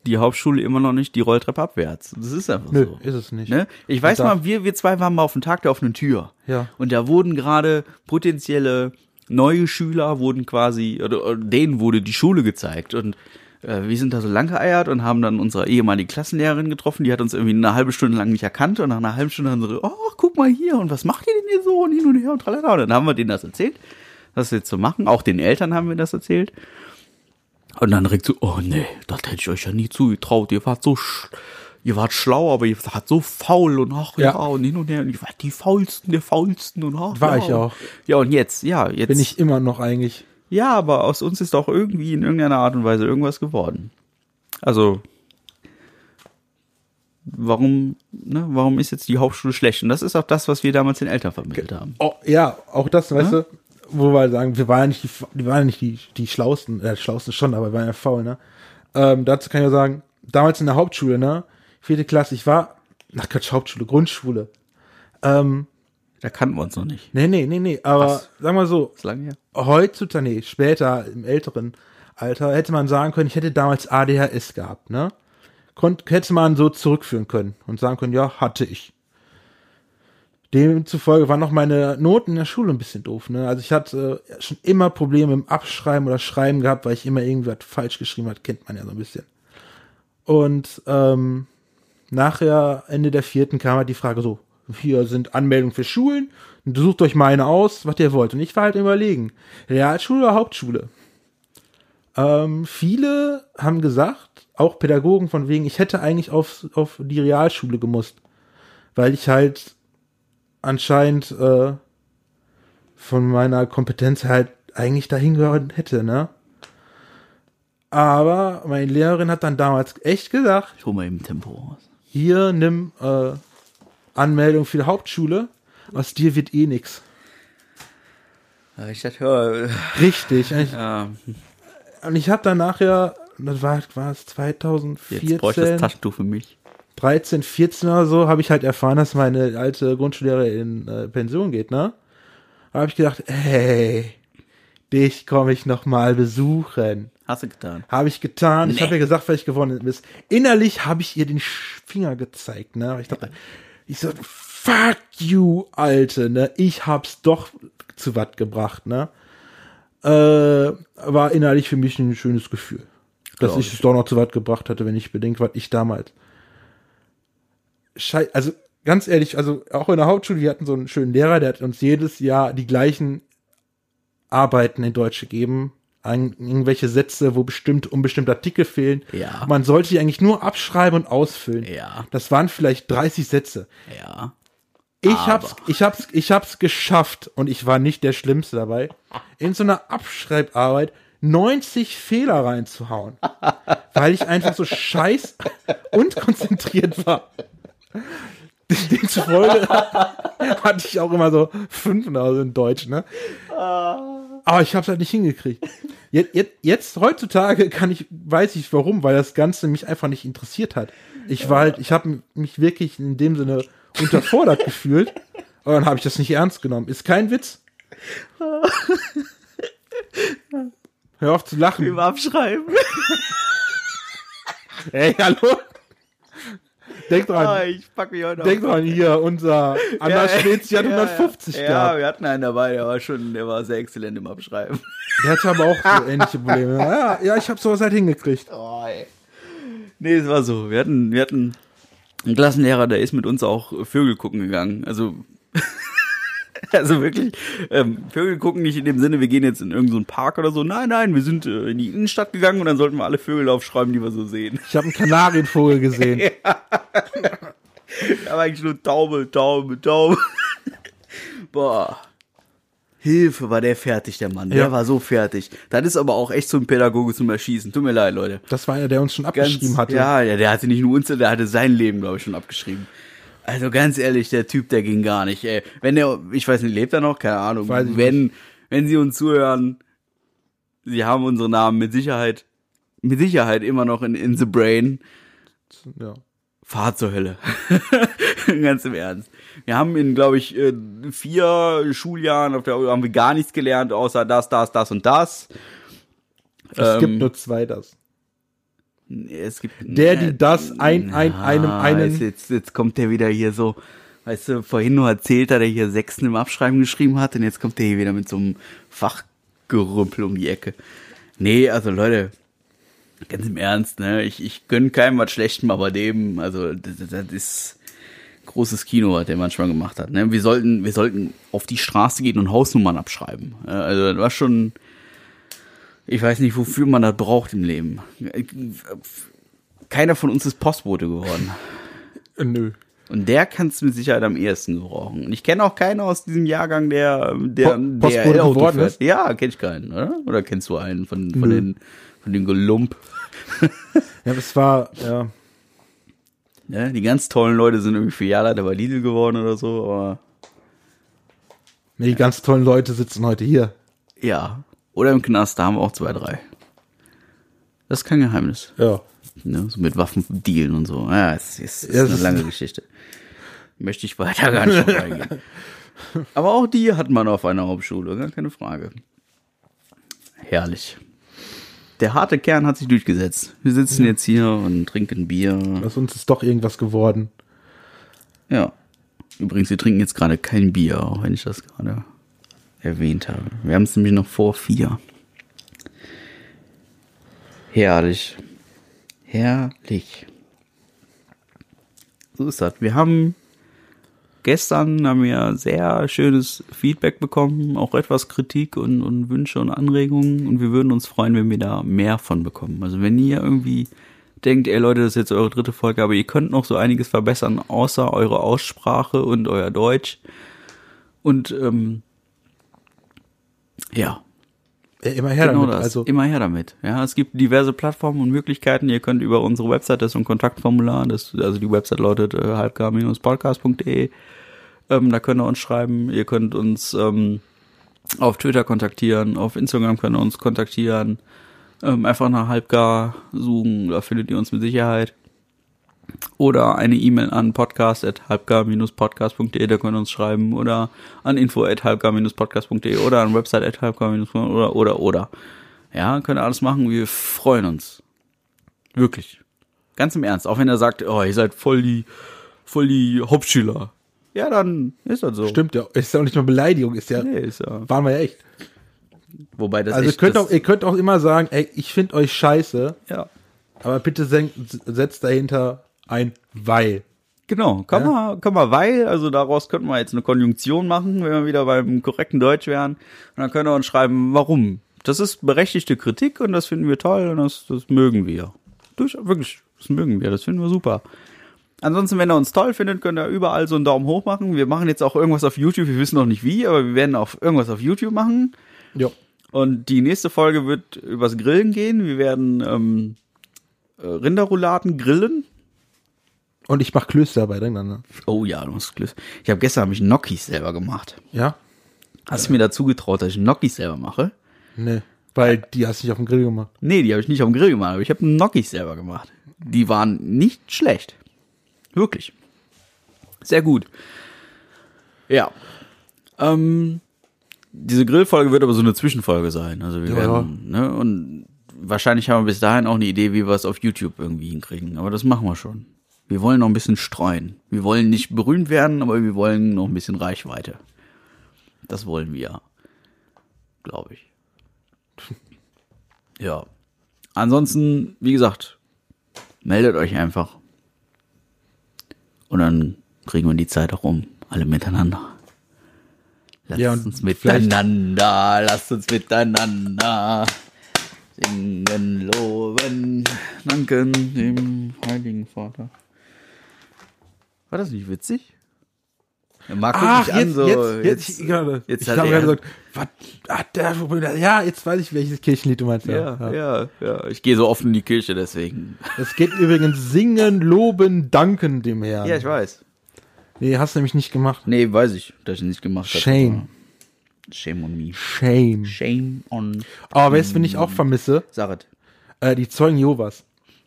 die Hauptschule immer noch nicht die Rolltreppe abwärts. Das ist einfach Nö, so. ist es nicht. Ne? Ich weiß mal, wir, wir zwei waren mal auf dem Tag der offenen Tür. Ja. Und da wurden gerade potenzielle neue Schüler, wurden quasi, oder, oder denen wurde die Schule gezeigt. Und äh, wir sind da so lang geeiert und haben dann unsere ehemalige Klassenlehrerin getroffen, die hat uns irgendwie eine halbe Stunde lang nicht erkannt und nach einer halben Stunde haben sie so, oh, guck mal hier und was macht ihr denn hier so und hin und her und tralala. Und dann haben wir denen das erzählt, was wir jetzt so machen. Auch den Eltern haben wir das erzählt. Und dann direkt so, oh nee, das hätte ich euch ja nie zugetraut. Ihr wart so, ihr wart schlau, aber ihr wart so faul und ach ja, Ja. und hin und her. Und ihr wart die faulsten der faulsten und ach War ja. ich auch. Ja, und jetzt, ja, jetzt. Bin ich immer noch eigentlich. Ja, aber aus uns ist auch irgendwie in irgendeiner Art und Weise irgendwas geworden. Also, warum, ne, warum ist jetzt die Hauptschule schlecht? Und das ist auch das, was wir damals den Eltern vermittelt haben. Oh, ja, auch das, weißt du, wo wir sagen, wir waren ja nicht die, die waren ja nicht die, die Schlausten, äh, Schlausten schon, aber wir waren ja faul, ne? Ähm, dazu kann ich ja sagen, damals in der Hauptschule, ne? Vierte Klasse, ich war, nach Quatsch, Hauptschule, Grundschule. Ähm, Da kannten wir uns noch nicht. nee, nee, nee, nee, aber Was? sag mal so, Ist lange her. heutzutage, nee, später, im älteren Alter, hätte man sagen können, ich hätte damals ADHS gehabt, ne? Konnt, hätte man so zurückführen können und sagen können, ja, hatte ich. Demzufolge waren noch meine Noten in der Schule ein bisschen doof, ne? Also ich hatte äh, schon immer Probleme im Abschreiben oder Schreiben gehabt, weil ich immer irgendwas falsch geschrieben hat, kennt man ja so ein bisschen. Und ähm, nachher, Ende der vierten, kam halt die Frage so, hier sind Anmeldungen für Schulen, sucht euch meine aus, was ihr wollt. Und ich war halt überlegen, Realschule oder Hauptschule? Ähm, viele haben gesagt, auch Pädagogen von wegen, ich hätte eigentlich auf, auf die Realschule gemusst, weil ich halt anscheinend äh, von meiner Kompetenz halt eigentlich dahin gehört hätte, ne? Aber meine Lehrerin hat dann damals echt gesagt, Ich hol mal eben Tempo raus. hier nimm äh, Anmeldung für die Hauptschule, aus dir wird eh nix. Ich dachte, ja, Richtig. Ich, ja, und ich habe dann nachher, das war, war es jetzt bräuchte ich 2014, das Taschentuch für mich. 13, 14 oder so, habe ich halt erfahren, dass meine alte Grundschullehrerin in äh, Pension geht, ne? Da habe ich gedacht, ey, dich komme ich noch mal besuchen. Hast du getan? Habe ich getan. Ich Nee. habe ihr gesagt, was ich gewonnen ist. Innerlich habe ich ihr den Finger gezeigt, ne? Ich dachte, ich so, fuck you, Alte, ne? Ich hab's doch zu Watt gebracht, ne? Äh, war innerlich für mich ein schönes Gefühl. Dass ich es doch noch zu Watt gebracht hatte, wenn ich bedenke, was ich damals. Schei also ganz ehrlich, also auch in der Hauptschule, wir hatten so einen schönen Lehrer, der hat uns jedes Jahr die gleichen Arbeiten in Deutsch gegeben. Ein, irgendwelche Sätze, wo bestimmt unbestimmte Artikel fehlen. Ja. Man sollte die eigentlich nur abschreiben und ausfüllen. Ja. Das waren vielleicht 30 Sätze. Ja. Ich Aber- hab's, ich hab's, ich hab's geschafft und ich war nicht der Schlimmste dabei, in so einer Abschreibarbeit 90 Fehler reinzuhauen, weil ich einfach so scheiß und konzentriert war. Demzufolge hatte ich auch immer so fünf oder so in Deutsch, ne? Aber ich hab's halt nicht hingekriegt. Jetzt, jetzt, jetzt heutzutage kann ich, weiß ich warum, weil das Ganze mich einfach nicht interessiert hat. Ich war halt, ich habe mich wirklich in dem Sinne unterfordert gefühlt. Und dann habe ich das nicht ernst genommen. Ist kein Witz. Hör auf zu lachen. Im Abschreiben. Ey, hallo? Denk dran, Ah, ich pack mich heute denk dran hier, unser Anders die hat 150 ja, gehabt. Ja, wir hatten einen dabei, der war schon, der war sehr exzellent im Abschreiben. Der hatte aber auch so ähnliche Probleme. Ja, ja, ich habe sowas halt hingekriegt. Oh, ey. Nee, es war so. Wir hatten, wir hatten einen Klassenlehrer, der ist mit uns auch Vögel gucken gegangen. Also, also wirklich, ähm, Vögel gucken nicht in dem Sinne, wir gehen jetzt in irgendeinen Park oder so. Nein, nein, wir sind äh, in die Innenstadt gegangen und dann sollten wir alle Vögel aufschreiben, die wir so sehen. Ich habe einen Kanarienvogel gesehen. Aber eigentlich nur Taube, Taube, Taube. Boah. Hilfe, war der fertig, der Mann. Der Ja. war so fertig. Das ist aber auch echt so ein Pädagoge zum Erschießen. Tut mir leid, Leute. Das war einer, der uns schon Ganz, abgeschrieben hatte. Ja, der, der hatte nicht nur uns, der hatte sein Leben, glaube ich, schon abgeschrieben. Also ganz ehrlich, der Typ, der ging gar nicht. Ey. Wenn der, ich weiß nicht, lebt er noch? Keine Ahnung. Wenn, wenn Sie uns zuhören, Sie haben unsere Namen mit Sicherheit, mit Sicherheit immer noch in, in the brain. ja. Fahr zur Hölle. Ganz im Ernst. Wir haben in, glaube ich, äh, vier Schuljahren auf der haben wir gar nichts gelernt, außer das, das, das und das. Es Ähm, gibt nur zwei das. Es gibt Der, die, das, ein, ein, einem, einen. Jetzt, jetzt, kommt der wieder hier so, weißt du, vorhin nur erzählt hat, der hier Sechsten im Abschreiben geschrieben hat und jetzt kommt der hier wieder mit so einem Fachgerümpel um die Ecke. Nee, also Leute, ganz im Ernst, ne, ich, ich gönn keinem was Schlechtem, aber dem, also das, das ist großes Kino, was der manchmal gemacht hat. Ne? Wir sollten, wir sollten auf die Straße gehen und Hausnummern abschreiben. Ja, Also das war schon, ich weiß nicht, wofür man das braucht im Leben. Keiner von uns ist Postbote geworden. Äh, Nö. Und der kann es mit Sicherheit am ehesten gebrauchen. Und ich kenne auch keinen aus diesem Jahrgang, der, der, Po- der Postbote Auto geworden fährt. ist? Ja, kenn ich keinen, oder? Oder kennst du einen von, von Nö. den, von den Gelump? Ja, das war, ja. Ne? Die ganz tollen Leute sind irgendwie Filialleiter bei Lidl geworden oder so, aber Nee, die ganz tollen Leute sitzen heute hier. ja. Oder im Knast, da haben wir auch zwei, drei. Das ist kein Geheimnis. Ja. Ne? So mit Waffen dealen und so. Ja, es, es ist Ja, eine ist- lange Geschichte. Möchte ich weiter gar nicht drauf eingehen. Aber auch die hat man auf einer Hauptschule, gar keine Frage. Herrlich. Der harte Kern hat sich durchgesetzt. Wir sitzen jetzt hier und trinken Bier. Aus uns ist doch irgendwas geworden. Ja. Übrigens, wir trinken jetzt gerade kein Bier, auch wenn ich das gerade erwähnt habe. Wir haben es nämlich noch vor vier. Herrlich. Herrlich. So ist das. Wir haben gestern haben wir sehr schönes Feedback bekommen, auch etwas Kritik und, und Wünsche und Anregungen und wir würden uns freuen, wenn wir da mehr von bekommen. Also wenn ihr irgendwie denkt, ey Leute, das ist jetzt eure dritte Folge, aber ihr könnt noch so einiges verbessern, außer eure Aussprache und euer Deutsch. Und ähm, ja, immer her genau damit. das. Also, Immer her damit. Ja, es gibt diverse Plattformen und Möglichkeiten. Ihr könnt über unsere Website, das ist ein Kontaktformular, das, also die Website lautet äh, halbgar-podcast.de. Ähm, da könnt ihr uns schreiben. Ihr könnt uns ähm, auf Twitter kontaktieren, auf Instagram könnt ihr uns kontaktieren. Ähm, einfach nach halbgar suchen, da findet ihr uns mit Sicherheit. Oder eine E-Mail an podcast.halbgar-podcast.de, da könnt ihr uns schreiben. Oder an info.halbgar-podcast.de oder an website.halbgar- oder, oder, oder. Ja, könnt ihr alles machen. Wir freuen uns. Wirklich. Ganz im Ernst. Auch wenn er sagt, oh, ihr seid voll die, voll die Hauptschüler. Ja, dann ist das so. stimmt ja. Ist ja auch nicht mal Beleidigung, ist ja. Nee, ist ja. Waren wir ja echt. Wobei das Also ihr echt, könnt, das, auch, ihr könnt auch immer sagen, ey, ich finde euch scheiße, ja. aber bitte sen- setzt dahinter ein Weil. Genau, kann, Ja. man, kann man weil, also daraus könnten wir jetzt eine Konjunktion machen, wenn wir wieder beim korrekten Deutsch wären. Und dann können wir uns schreiben, warum. Das ist berechtigte Kritik und das finden wir toll und das, das mögen wir. Durch, wirklich, das mögen wir, das finden wir super. Ansonsten, wenn ihr uns toll findet, könnt ihr überall so einen Daumen hoch machen. Wir machen jetzt auch irgendwas auf YouTube, wir wissen noch nicht wie, aber wir werden auch irgendwas auf YouTube machen. Ja. Und die nächste Folge wird übers Grillen gehen. Wir werden ähm, äh, Rinderrouladen grillen. Und ich mach Klöster dabei, dran. Ne? Oh ja, du hast Glück. Ich habe gestern hab ich Gnocchis selber gemacht. Ja? Hast du mir dazu getraut, dass ich Gnocchis selber mache? Nee. Weil die hast du nicht auf dem Grill gemacht. Nee, die habe ich nicht auf dem Grill gemacht, aber ich habe Gnocchis selber gemacht. Die waren nicht schlecht. Wirklich. Sehr gut. Ja. Ähm, diese Grillfolge wird aber so eine Zwischenfolge sein. Also wir Ja. werden, ne, und wahrscheinlich haben wir bis dahin auch eine Idee, wie wir es auf YouTube irgendwie hinkriegen. Aber das machen wir schon. Wir wollen noch ein bisschen streuen. Wir wollen nicht berühmt werden, aber wir wollen noch ein bisschen Reichweite. Das wollen wir. Glaube ich. Ja. Ansonsten, wie gesagt, meldet euch einfach. Und dann kriegen wir die Zeit auch um. Alle miteinander. Lasst Ja, uns miteinander, lasst uns miteinander singen, loben, danken dem Heiligen Vater. War das nicht witzig? Marc guckt mich an, jetzt, so, jetzt, jetzt, ich, gerade, jetzt ich hat habe er- gesagt, was, ah, der, ja, jetzt weiß ich, welches Kirchenlied du meinst. ja, ja, ja, Ich gehe so oft in die Kirche, deswegen. Es geht übrigens singen, loben, danken dem Herrn. Ja, ich weiß. Nee, hast du nämlich nicht gemacht. Nee, weiß ich, dass ich nicht gemacht habe. Shame. Shame on me. Shame. Shame on. Aber weißt du, wenn ich auch vermisse? Sag Äh, die Zeugen Jehovas.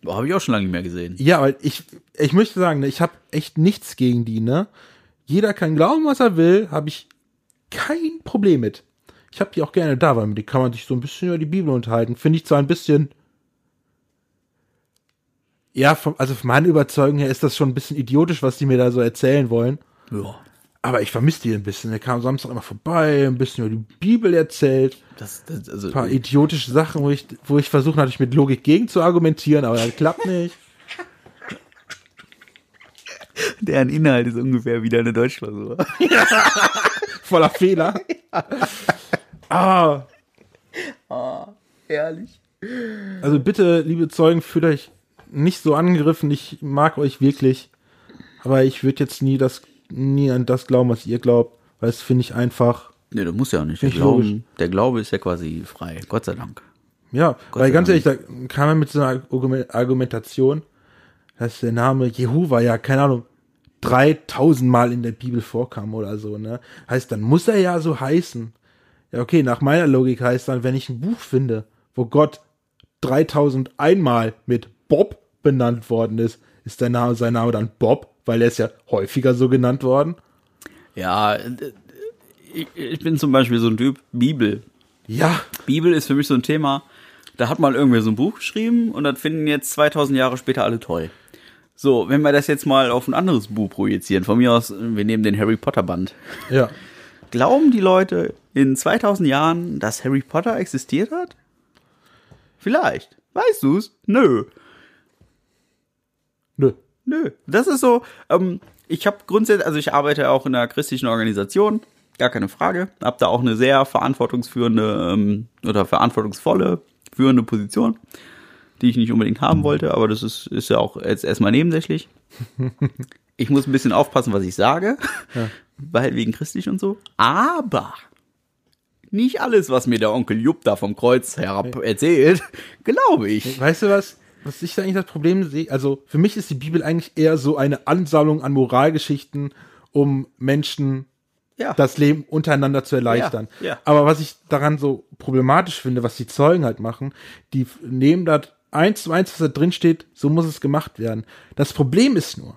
Habe ich auch schon lange nicht mehr gesehen. Ja, weil ich, ich möchte sagen, ne, ich habe echt nichts gegen die, ne? Jeder kann glauben, was er will, habe ich kein Problem mit. Ich habe die auch gerne da, weil mit denen kann man sich so ein bisschen über die Bibel unterhalten. Finde ich zwar ein bisschen. Ja, vom, also von meiner Überzeugung her ist das schon ein bisschen idiotisch, was die mir da so erzählen wollen. Ja. Aber ich vermisse die ein bisschen. Der kam Samstag immer vorbei, ein bisschen über die Bibel erzählt, Das, das, also, ein paar idiotische Sachen, wo ich, wo ich versuche natürlich mit Logik gegen zu argumentieren, aber das klappt nicht. deren Inhalt ist ungefähr wieder eine Deutschklausur. Voller Fehler. ah, Ehrlich. also bitte, liebe Zeugen, fühlt euch nicht so angegriffen. Ich mag euch wirklich. Aber ich würde jetzt nie das, nie an das glauben, was ihr glaubt, weil es finde ich einfach, Nee, das muss ja auch nicht. Der. Glauben, der Glaube ist ja quasi frei. Gott sei Dank. ja, Gott weil ganz ehrlich, da kam er mit so einer Argumen- Argumentation. dass der Name Jehova ja, keine Ahnung, 3000 Mal in der Bibel vorkam oder so, ne? Heißt, dann muss er ja so heißen. Ja, okay, nach meiner Logik heißt dann, wenn ich ein Buch finde, wo Gott 3001 Mal mit Bob benannt worden ist, ist der Name, sein Name dann Bob, weil er ist ja häufiger so genannt worden. Ja, ich, ich bin zum Beispiel so ein Typ, Bibel. Ja. Bibel ist für mich so ein Thema, da hat mal irgendwer so ein Buch geschrieben und das finden jetzt 2000 Jahre später alle toll. So, wenn wir das jetzt mal auf ein anderes Buch projizieren, von mir aus, wir nehmen den Harry Potter Band. Ja. Glauben die Leute in 2000 Jahren, dass Harry Potter existiert hat? Vielleicht. Weißt du's? Nö. Nö. Nö. Das ist so, ähm, ich habe grundsätzlich, also ich arbeite auch in einer christlichen Organisation, gar keine Frage. Hab da auch eine sehr verantwortungsführende ähm, oder verantwortungsvolle führende Position, die ich nicht unbedingt haben wollte, aber das ist, ist ja auch jetzt erstmal nebensächlich. Ich muss ein bisschen aufpassen, was ich sage, Ja. weil wegen christlich und so. Aber nicht alles, was mir der Onkel Jupp da vom Kreuz herab erzählt, glaube ich. Weißt du was? Was ich da eigentlich das Problem sehe, also für mich ist die Bibel eigentlich eher so eine Ansammlung an Moralgeschichten, um Menschen Ja. das Leben untereinander zu erleichtern. Ja, ja. Aber was ich daran so problematisch finde, was die Zeugen halt machen, die nehmen das eins zu eins, was da drin steht, so muss es gemacht werden. Das Problem ist nur,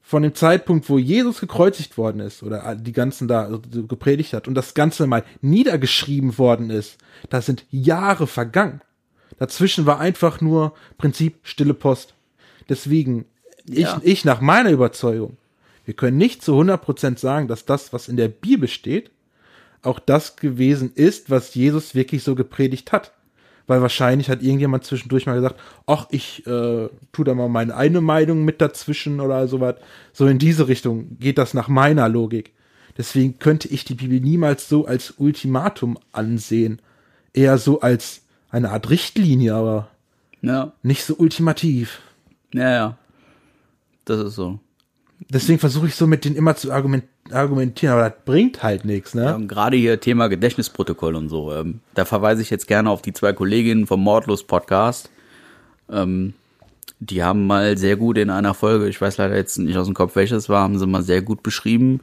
von dem Zeitpunkt, wo Jesus gekreuzigt worden ist oder die ganzen da so gepredigt hat und das Ganze mal niedergeschrieben worden ist, da sind Jahre vergangen. Dazwischen war einfach nur Prinzip stille Post. Deswegen, Ja. ich, ich nach meiner Überzeugung, wir können nicht zu 100% sagen, dass das, was in der Bibel steht, auch das gewesen ist, was Jesus wirklich so gepredigt hat. Weil wahrscheinlich hat irgendjemand zwischendurch mal gesagt, ach, ich äh, tu da mal meine eine Meinung mit dazwischen oder sowas. So in diese Richtung geht das nach meiner Logik. Deswegen könnte ich die Bibel niemals so als Ultimatum ansehen. Eher so als eine Art Richtlinie, aber Ja, nicht so ultimativ. ja, ja. Das ist so. Deswegen versuche ich so mit denen immer zu argument argumentieren, aber das bringt halt nichts, ne? Ähm, Gerade hier Thema Gedächtnisprotokoll und so. Ähm, da verweise ich jetzt gerne auf die zwei Kolleginnen vom Mordlos Podcast. Ähm, die haben mal sehr gut in einer Folge, ich weiß leider jetzt nicht aus dem Kopf, welches war, haben sie mal sehr gut beschrieben,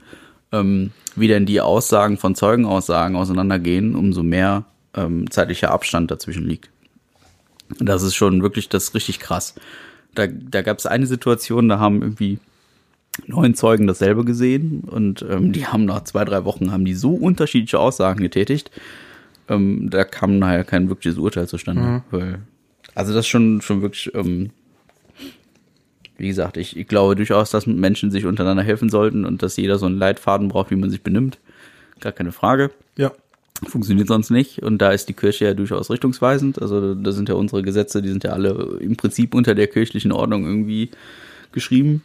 ähm, wie denn die Aussagen von Zeugenaussagen auseinandergehen, umso mehr ähm, zeitlicher Abstand dazwischen liegt. Das ist schon wirklich, das ist richtig krass. Da, da gab es eine Situation, da haben irgendwie neun Zeugen dasselbe gesehen und ähm, die haben nach zwei, drei Wochen haben die so unterschiedliche Aussagen getätigt, ähm, da kam nachher kein wirkliches Urteil zustande. Weil, also das ist schon, schon wirklich, ähm, wie gesagt, ich, ich glaube durchaus, dass Menschen sich untereinander helfen sollten und dass jeder so einen Leitfaden braucht, wie man sich benimmt. Gar keine Frage. Ja. Funktioniert sonst nicht. Und da ist die Kirche ja durchaus richtungsweisend. Also da sind ja unsere Gesetze, die sind ja alle im Prinzip unter der kirchlichen Ordnung irgendwie geschrieben.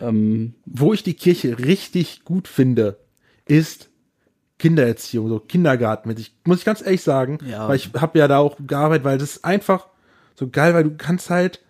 Ähm, Wo ich die Kirche richtig gut finde, ist Kindererziehung, so Kindergarten. Ich, muss ich ganz ehrlich sagen, Ja. weil ich habe ja da auch gearbeitet, weil das ist einfach so geil, weil du kannst halt,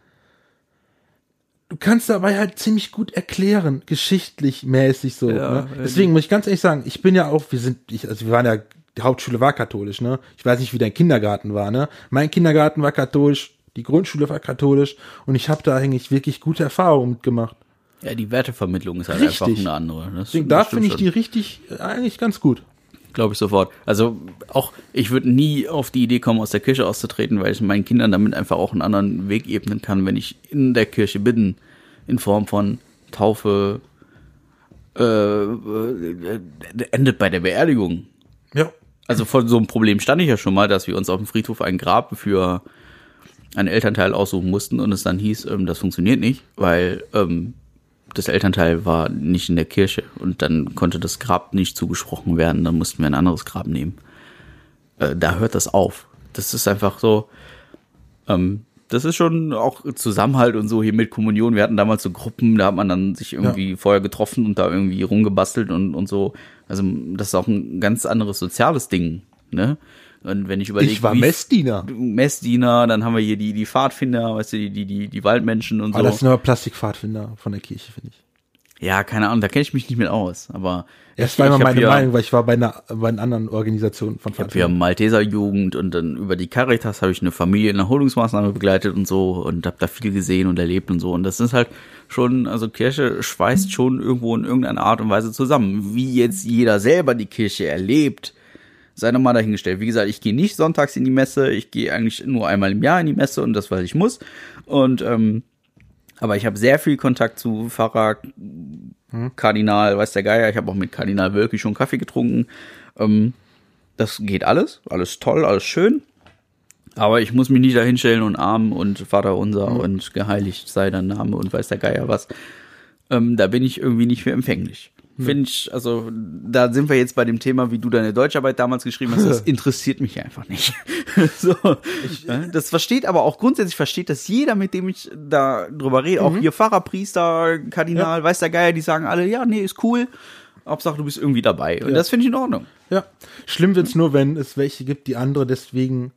du kannst dabei halt ziemlich gut erklären, geschichtlich mäßig so. Ja, ne? Deswegen muss ich ganz ehrlich sagen, ich bin ja auch, wir sind, ich, also wir waren ja, die Hauptschule war katholisch, ne? Ich weiß nicht, wie dein Kindergarten war, ne? Mein Kindergarten war katholisch, die Grundschule war katholisch und ich habe da eigentlich wirklich gute Erfahrungen mitgemacht. ja, die Wertevermittlung ist halt Richtig. einfach eine andere. Das, Deswegen, das da finde ich schon. die richtig, äh, eigentlich ganz gut. Glaube ich sofort. Also auch, ich würde nie auf die Idee kommen, aus der Kirche auszutreten, weil ich meinen Kindern damit einfach auch einen anderen Weg ebnen kann, wenn ich in der Kirche bin, in Form von Taufe, äh, äh, endet bei der Beerdigung. Ja. Also vor so einem Problem stand ich ja schon mal, dass wir uns auf dem Friedhof ein Grab für einen Elternteil aussuchen mussten und es dann hieß, ähm, das funktioniert nicht, weil ähm, das Elternteil war nicht in der Kirche und dann konnte das Grab nicht zugesprochen werden, dann mussten wir ein anderes Grab nehmen. Äh, da hört das auf. Das ist einfach so, ähm, das ist schon auch Zusammenhalt und so hier mit Kommunion. Wir hatten damals so Gruppen, da hat man dann sich irgendwie vorher getroffen und da irgendwie rumgebastelt und, und so. Also das ist auch ein ganz anderes soziales Ding, ne? Und wenn ich überlege, Ich war Messdiener. Messdiener, dann haben wir hier die, die Pfadfinder, weißt du, die, die, die, die Waldmenschen und so. Aber das sind aber Plastikpfadfinder von der Kirche, finde ich. Ja, keine Ahnung, da kenne ich mich nicht mit aus. Aber Das ich- war immer meine hier- Meinung, weil ich war bei einer, bei einer anderen Organisation von Ich habe hier Malteser Jugend und dann über die Caritas habe ich eine Familienerholungsmaßnahme begleitet und so und habe da viel gesehen und erlebt und so. Und das ist halt schon, also Kirche schweißt schon irgendwo in irgendeiner Art und Weise zusammen. Wie jetzt jeder selber die Kirche erlebt, sei nochmal dahingestellt. Wie gesagt, ich gehe nicht sonntags in die Messe, ich gehe eigentlich nur einmal im Jahr in die Messe und das, weil ich muss. Und ähm, aber ich habe sehr viel Kontakt zu Pfarrer, Kardinal, weiß der Geier. Ich habe auch mit Kardinal Wölki schon Kaffee getrunken. Ähm, das geht alles, alles toll, alles schön. Aber ich muss mich nicht da hinstellen und arm und Vater unser und geheiligt sei dein Name und weiß der Geier was. Ähm, da bin ich irgendwie nicht für empfänglich. Finde ich, also da sind wir jetzt bei dem Thema, wie du deine Deutscharbeit damals geschrieben hast, das interessiert mich einfach nicht. so, äh, das versteht aber auch grundsätzlich versteht das jeder, mit dem ich da drüber rede, auch hier Pfarrer, Priester, Kardinal, weiß der Geier, die sagen alle, ja, nee, ist cool. Hauptsache, du bist irgendwie dabei. Und Ja. das finde ich in Ordnung. Ja. Schlimm wird's nur, wenn es welche gibt, die andere deswegen,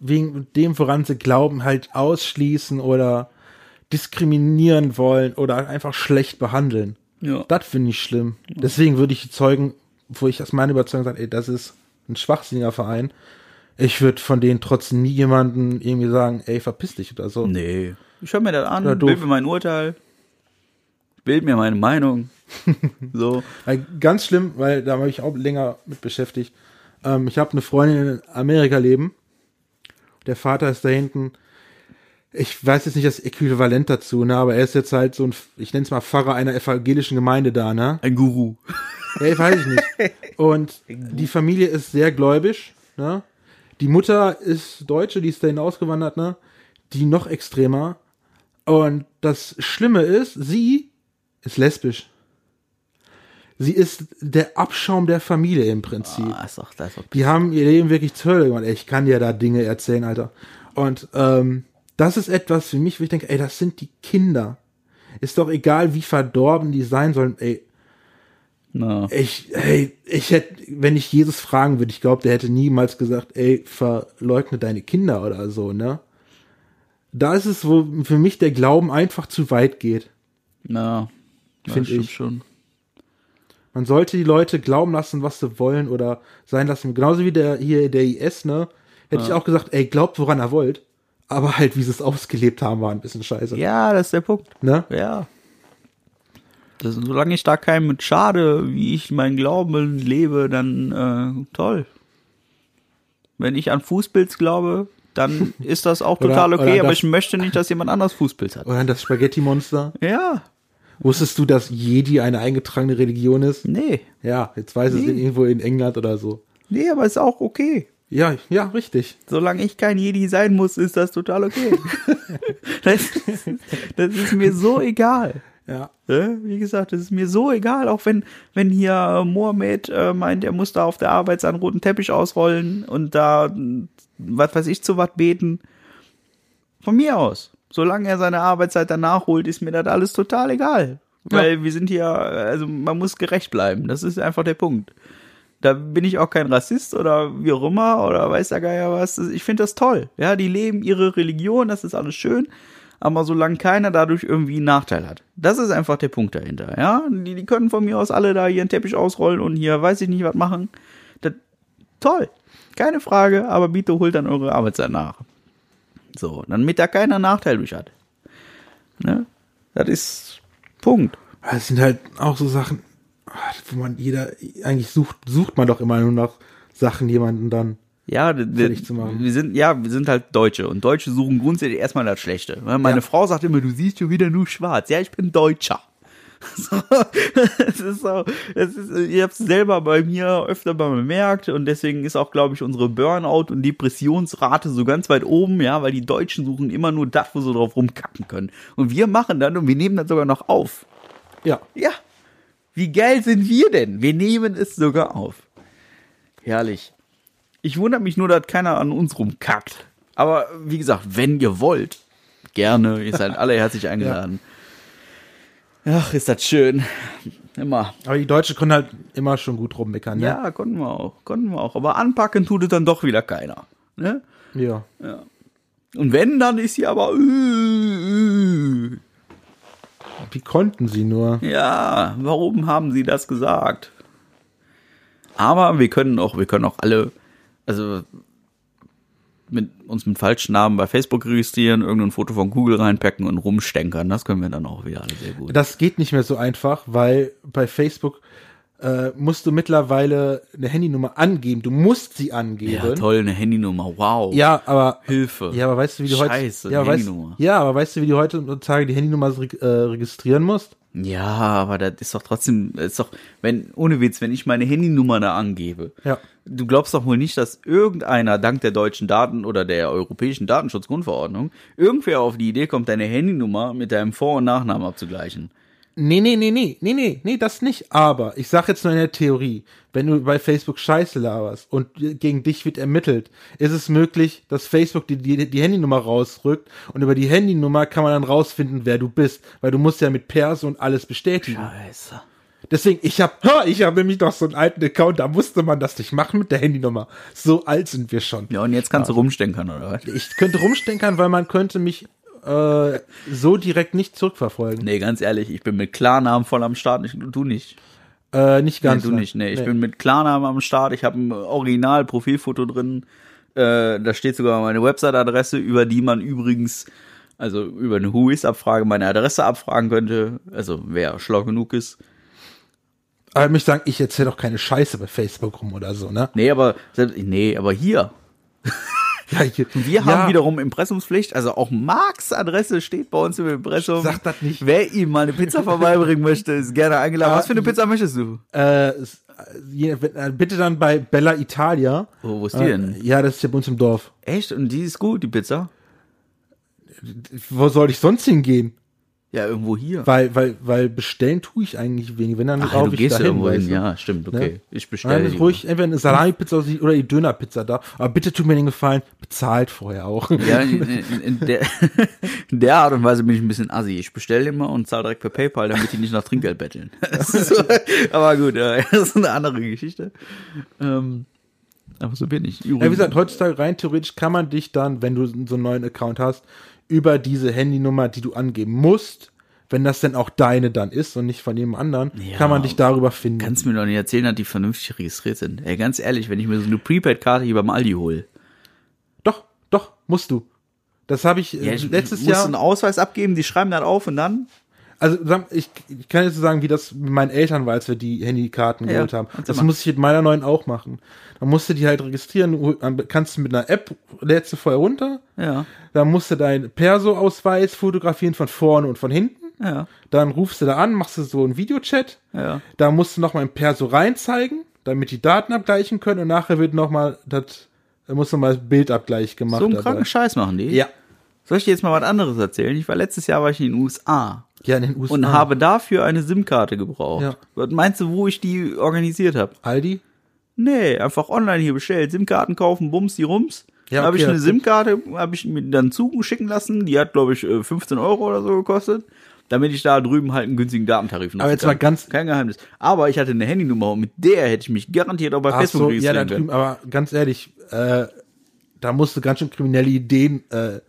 wegen dem, woran sie glauben, halt ausschließen oder diskriminieren wollen oder einfach schlecht behandeln. Ja. Das finde ich schlimm. Deswegen würde ich die Zeugen, wo ich aus meiner Überzeugung sage, ey, das ist ein schwachsinniger Verein. Ich würde von denen trotzdem nie jemanden irgendwie sagen, ey, verpiss dich oder so. Nee. Ich höre mir das an, doof. bild mir mein Urteil, bild mir meine Meinung. so. Ganz schlimm, weil da habe ich auch länger mit beschäftigt. Ähm, ich habe eine Freundin in Amerika leben. Der Vater ist da hinten. Ich weiß jetzt nicht das Äquivalent dazu, ne, aber er ist jetzt halt so ein, ich nenne es mal Pfarrer einer evangelischen Gemeinde da, ne? Ein Guru. Ja, weiß ich nicht. Und die Familie ist sehr gläubig, ne? Die Mutter ist Deutsche, die ist dahin ausgewandert, ne? Die noch extremer. Und das Schlimme ist, sie ist lesbisch. Sie ist der Abschaum der Familie im Prinzip. Ah, ist doch, das ist doch Die haben ihr Leben wirklich zur Hölle gemacht. Ey, ich kann dir da Dinge erzählen, Alter. Und ähm, das ist etwas für mich, wo ich denke, ey, das sind die Kinder. Ist doch egal, wie verdorben die sein sollen. Ey, Na, ich, ey, ich hätte, wenn ich Jesus fragen würde, ich glaube, der hätte niemals gesagt, ey, verleugne deine Kinder oder so, ne? Da ist es, wo für mich der Glauben einfach zu weit geht. na, ja, Find stimmt ich. schon. Man sollte die Leute glauben lassen, was sie wollen oder sein lassen. Genauso wie der hier der IS, ne? Hätte ich auch gesagt, ey, glaubt, woran er wollt. Aber halt, wie sie es ausgelebt haben, war ein bisschen scheiße. Ja, das ist der Punkt. Ne? Ja. Das, solange ich da keinem mit schade, wie ich meinen Glauben lebe, dann äh, toll. Wenn ich an Fußpilz glaube, dann ist das auch Oder- total okay, oder aber das- ich möchte nicht, dass jemand anders Fußpilz hat. Oder das Spaghetti-Monster. Ja, Wusstest du, dass Jedi eine eingetragene Religion ist? nee. Ja, jetzt weiß es Nee. irgendwo in England oder so. Nee, aber ist auch okay. Ja, ja, richtig. Solange ich kein Jedi sein muss, ist das total okay. das, das ist mir so egal. Ja. Wie gesagt, das ist mir so egal, auch wenn, wenn hier Mohammed äh, meint, er muss da auf der Arbeit seinen roten Teppich ausrollen und da, was weiß ich, zu was beten. Von mir aus. Solange er seine Arbeitszeit danach holt, ist mir das alles total egal. Weil wir sind hier, also man muss gerecht bleiben. Das ist einfach der Punkt. Da bin ich auch kein Rassist oder wie auch immer oder weiß der Geier was. Ich finde das toll. Ja, die leben ihre Religion, das ist alles schön. Aber solange keiner dadurch irgendwie einen Nachteil hat. Das ist einfach der Punkt dahinter. Ja, die, die können von mir aus alle da ihren Teppich ausrollen und hier weiß ich nicht was machen. Das, toll. Keine Frage, aber bitte holt dann eure Arbeitszeit nach. So, damit da keiner Nachteil durch hat. Ne? Das ist Punkt. Das sind halt auch so Sachen, wo man jeder, eigentlich sucht, sucht man doch immer nur nach Sachen, jemanden dann. Ja, Fertig zu machen. wir sind, ja, wir sind halt Deutsche und Deutsche suchen grundsätzlich erstmal das Schlechte. ne? Meine Ja. Frau sagt immer, du siehst schon wieder nur schwarz. Ja, ich bin Deutscher. So, das ist so, das ist, ich habe es selber bei mir öfter mal bemerkt und deswegen ist auch, glaube ich, unsere Burnout- und Depressionsrate so ganz weit oben, ja, weil die Deutschen suchen immer nur das, wo sie drauf rumkacken können. Und wir machen dann und wir nehmen das sogar noch auf. Ja. Ja. Wie geil sind wir denn? Wir nehmen es sogar auf. Herrlich. Ich wundere mich nur, dass keiner an uns rumkackt. Aber wie gesagt, wenn ihr wollt, gerne, ihr seid alle herzlich eingeladen. Ach, ist das schön. Immer. Aber die Deutsche können halt immer schon gut rummeckern, ne? Ja, konnten wir auch, konnten wir auch. Aber anpacken tut es dann doch wieder keiner. Ne? Ja. Und wenn, dann ist sie aber. Äh, äh. Wie konnten sie nur? Ja, warum haben sie das gesagt? Aber wir können auch, wir können auch alle, also mit uns mit falschen Namen bei Facebook registrieren, irgendein Foto von Google reinpacken und rumstenkern. Das können wir dann auch wieder alle sehr gut. Das geht nicht mehr so einfach, weil bei Facebook äh, musst du mittlerweile eine Handynummer angeben. Du musst sie angeben. Ja, toll, eine Handynummer. Wow. Ja, aber Hilfe. ja, aber weißt du, wie du Scheiße, heute ja, eine weißt, Handynummer. ja, aber weißt du, wie du heutzutage die Handynummer äh, registrieren musst? Ja, aber das ist doch trotzdem, ist doch, wenn, ohne Witz, wenn ich meine Handynummer da angebe, Ja. du glaubst doch wohl nicht, dass irgendeiner dank der deutschen Daten oder der europäischen Datenschutzgrundverordnung irgendwer auf die Idee kommt, deine Handynummer mit deinem Vor- und Nachnamen abzugleichen. Nee, nee, nee, nee, nee, nee, nee, das nicht. Aber ich sag jetzt nur in der Theorie, wenn du bei Facebook Scheiße laberst und gegen dich wird ermittelt, ist es möglich, dass Facebook die, die, die Handynummer rausrückt und über die Handynummer kann man dann rausfinden, wer du bist, weil du musst ja mit Perso und alles bestätigen. Scheiße. Deswegen, ich hab, ha, ich habe nämlich noch so einen alten Account, da musste man das nicht machen mit der Handynummer. So alt sind wir schon. Ja, und jetzt kannst du rumstenkern, oder was? Ich könnte rumstenkern, weil man könnte mich äh, so direkt nicht zurückverfolgen. Nee, ganz ehrlich, ich bin mit Klarnamen voll am Start, ich, du nicht. Äh, nicht ganz. nee, du nicht, nee. Ich bin mit Klarnamen am Start, ich habe ein Original-Profilfoto drin, äh, da steht sogar meine Website-Adresse, über die man übrigens, also über eine Whois-Abfrage meine Adresse abfragen könnte, also wer schlau genug ist. Aber mich sagen, ich erzähle doch keine Scheiße bei Facebook rum oder so, ne? Nee, aber selbst, nee, aber hier. Ja, hier, Wir ja, haben wiederum Impressumspflicht, also auch Marks Adresse steht bei uns im Impressum. Sag das nicht. Wer ihm mal eine Pizza vorbeibringen möchte, ist gerne eingeladen. Was für eine Pizza möchtest du? Äh, äh, bitte dann bei Bella Italia. Oh, wo ist die Äh, denn? Ja, das ist ja bei uns im Dorf. Echt? Und die ist gut, die Pizza? Wo soll ich sonst hingehen? Ja, irgendwo hier. Weil, weil, weil bestellen tue ich eigentlich wenig. Wenn dann Ach, du ich gehst ja dahin, irgendwo hin. weißt du? Ja, stimmt, okay. Ne? Ich bestelle. ist ruhig entweder eine Salami-Pizza oder die Döner-Pizza da. Aber bitte tut mir den Gefallen, bezahlt vorher auch. Ja, in, in, in, der, in der Art und Weise bin ich ein bisschen assi. Ich bestelle immer und zahle direkt per PayPal, damit die nicht nach Trinkgeld betteln. So, aber gut, das ist eine andere Geschichte. Ähm, aber so bin ich. Ja, wie gesagt, heutzutage rein theoretisch kann man dich dann, wenn du so einen neuen Account hast, über diese Handynummer, die du angeben musst, wenn das denn auch deine dann ist und nicht von jedem anderen, Ja. kann man dich darüber finden. Kannst du mir doch nicht erzählen, dass die vernünftig registriert sind. Ey, ganz ehrlich, wenn ich mir so eine Prepaid-Karte hier beim Aldi hole. doch, doch, musst du. Das habe ich, Ja, äh, ich letztes muss Jahr. einen Ausweis abgeben, die schreiben das auf und dann? Also ich, ich kann jetzt so sagen, wie das mit meinen Eltern war, als wir die Handykarten Ja, geholt haben. Das muss ich mit meiner neuen auch machen. Dann musst du die halt registrieren, dann kannst du mit einer App, lädst du vorher runter, Ja, dann musst du deinen Perso-Ausweis fotografieren von vorne und von hinten, ja, dann rufst du da an, machst du so einen Videochat, ja. da musst du noch mal ein Perso reinzeigen, damit die Daten abgleichen können und nachher wird noch mal das, da muss noch mal Bildabgleich gemacht So einen kranken Scheiß machen die. Ja. Soll ich dir jetzt mal was anderes erzählen? Ich war letztes Jahr war ich in den USA. Ja, in den USA. und habe dafür eine SIM-Karte gebraucht. Ja. Was meinst du, wo ich die organisiert habe? Aldi? Nee, einfach online hier bestellt. SIM-Karten kaufen, bums, die Rums. Ja, habe okay, ich eine SIM-Karte, habe ich mir dann zuschicken lassen. Die hat, glaube ich, äh, 15 Euro oder so gekostet. Damit ich da drüben halt einen günstigen Datentarif nutzen Aber jetzt kann. mal ganz- Kein Geheimnis. Aber ich hatte eine Handynummer und mit der hätte ich mich garantiert auch bei Ach Facebook so, ja, da drüben, aber ganz ehrlich, äh, da musst du ganz schön kriminelle Ideen, äh,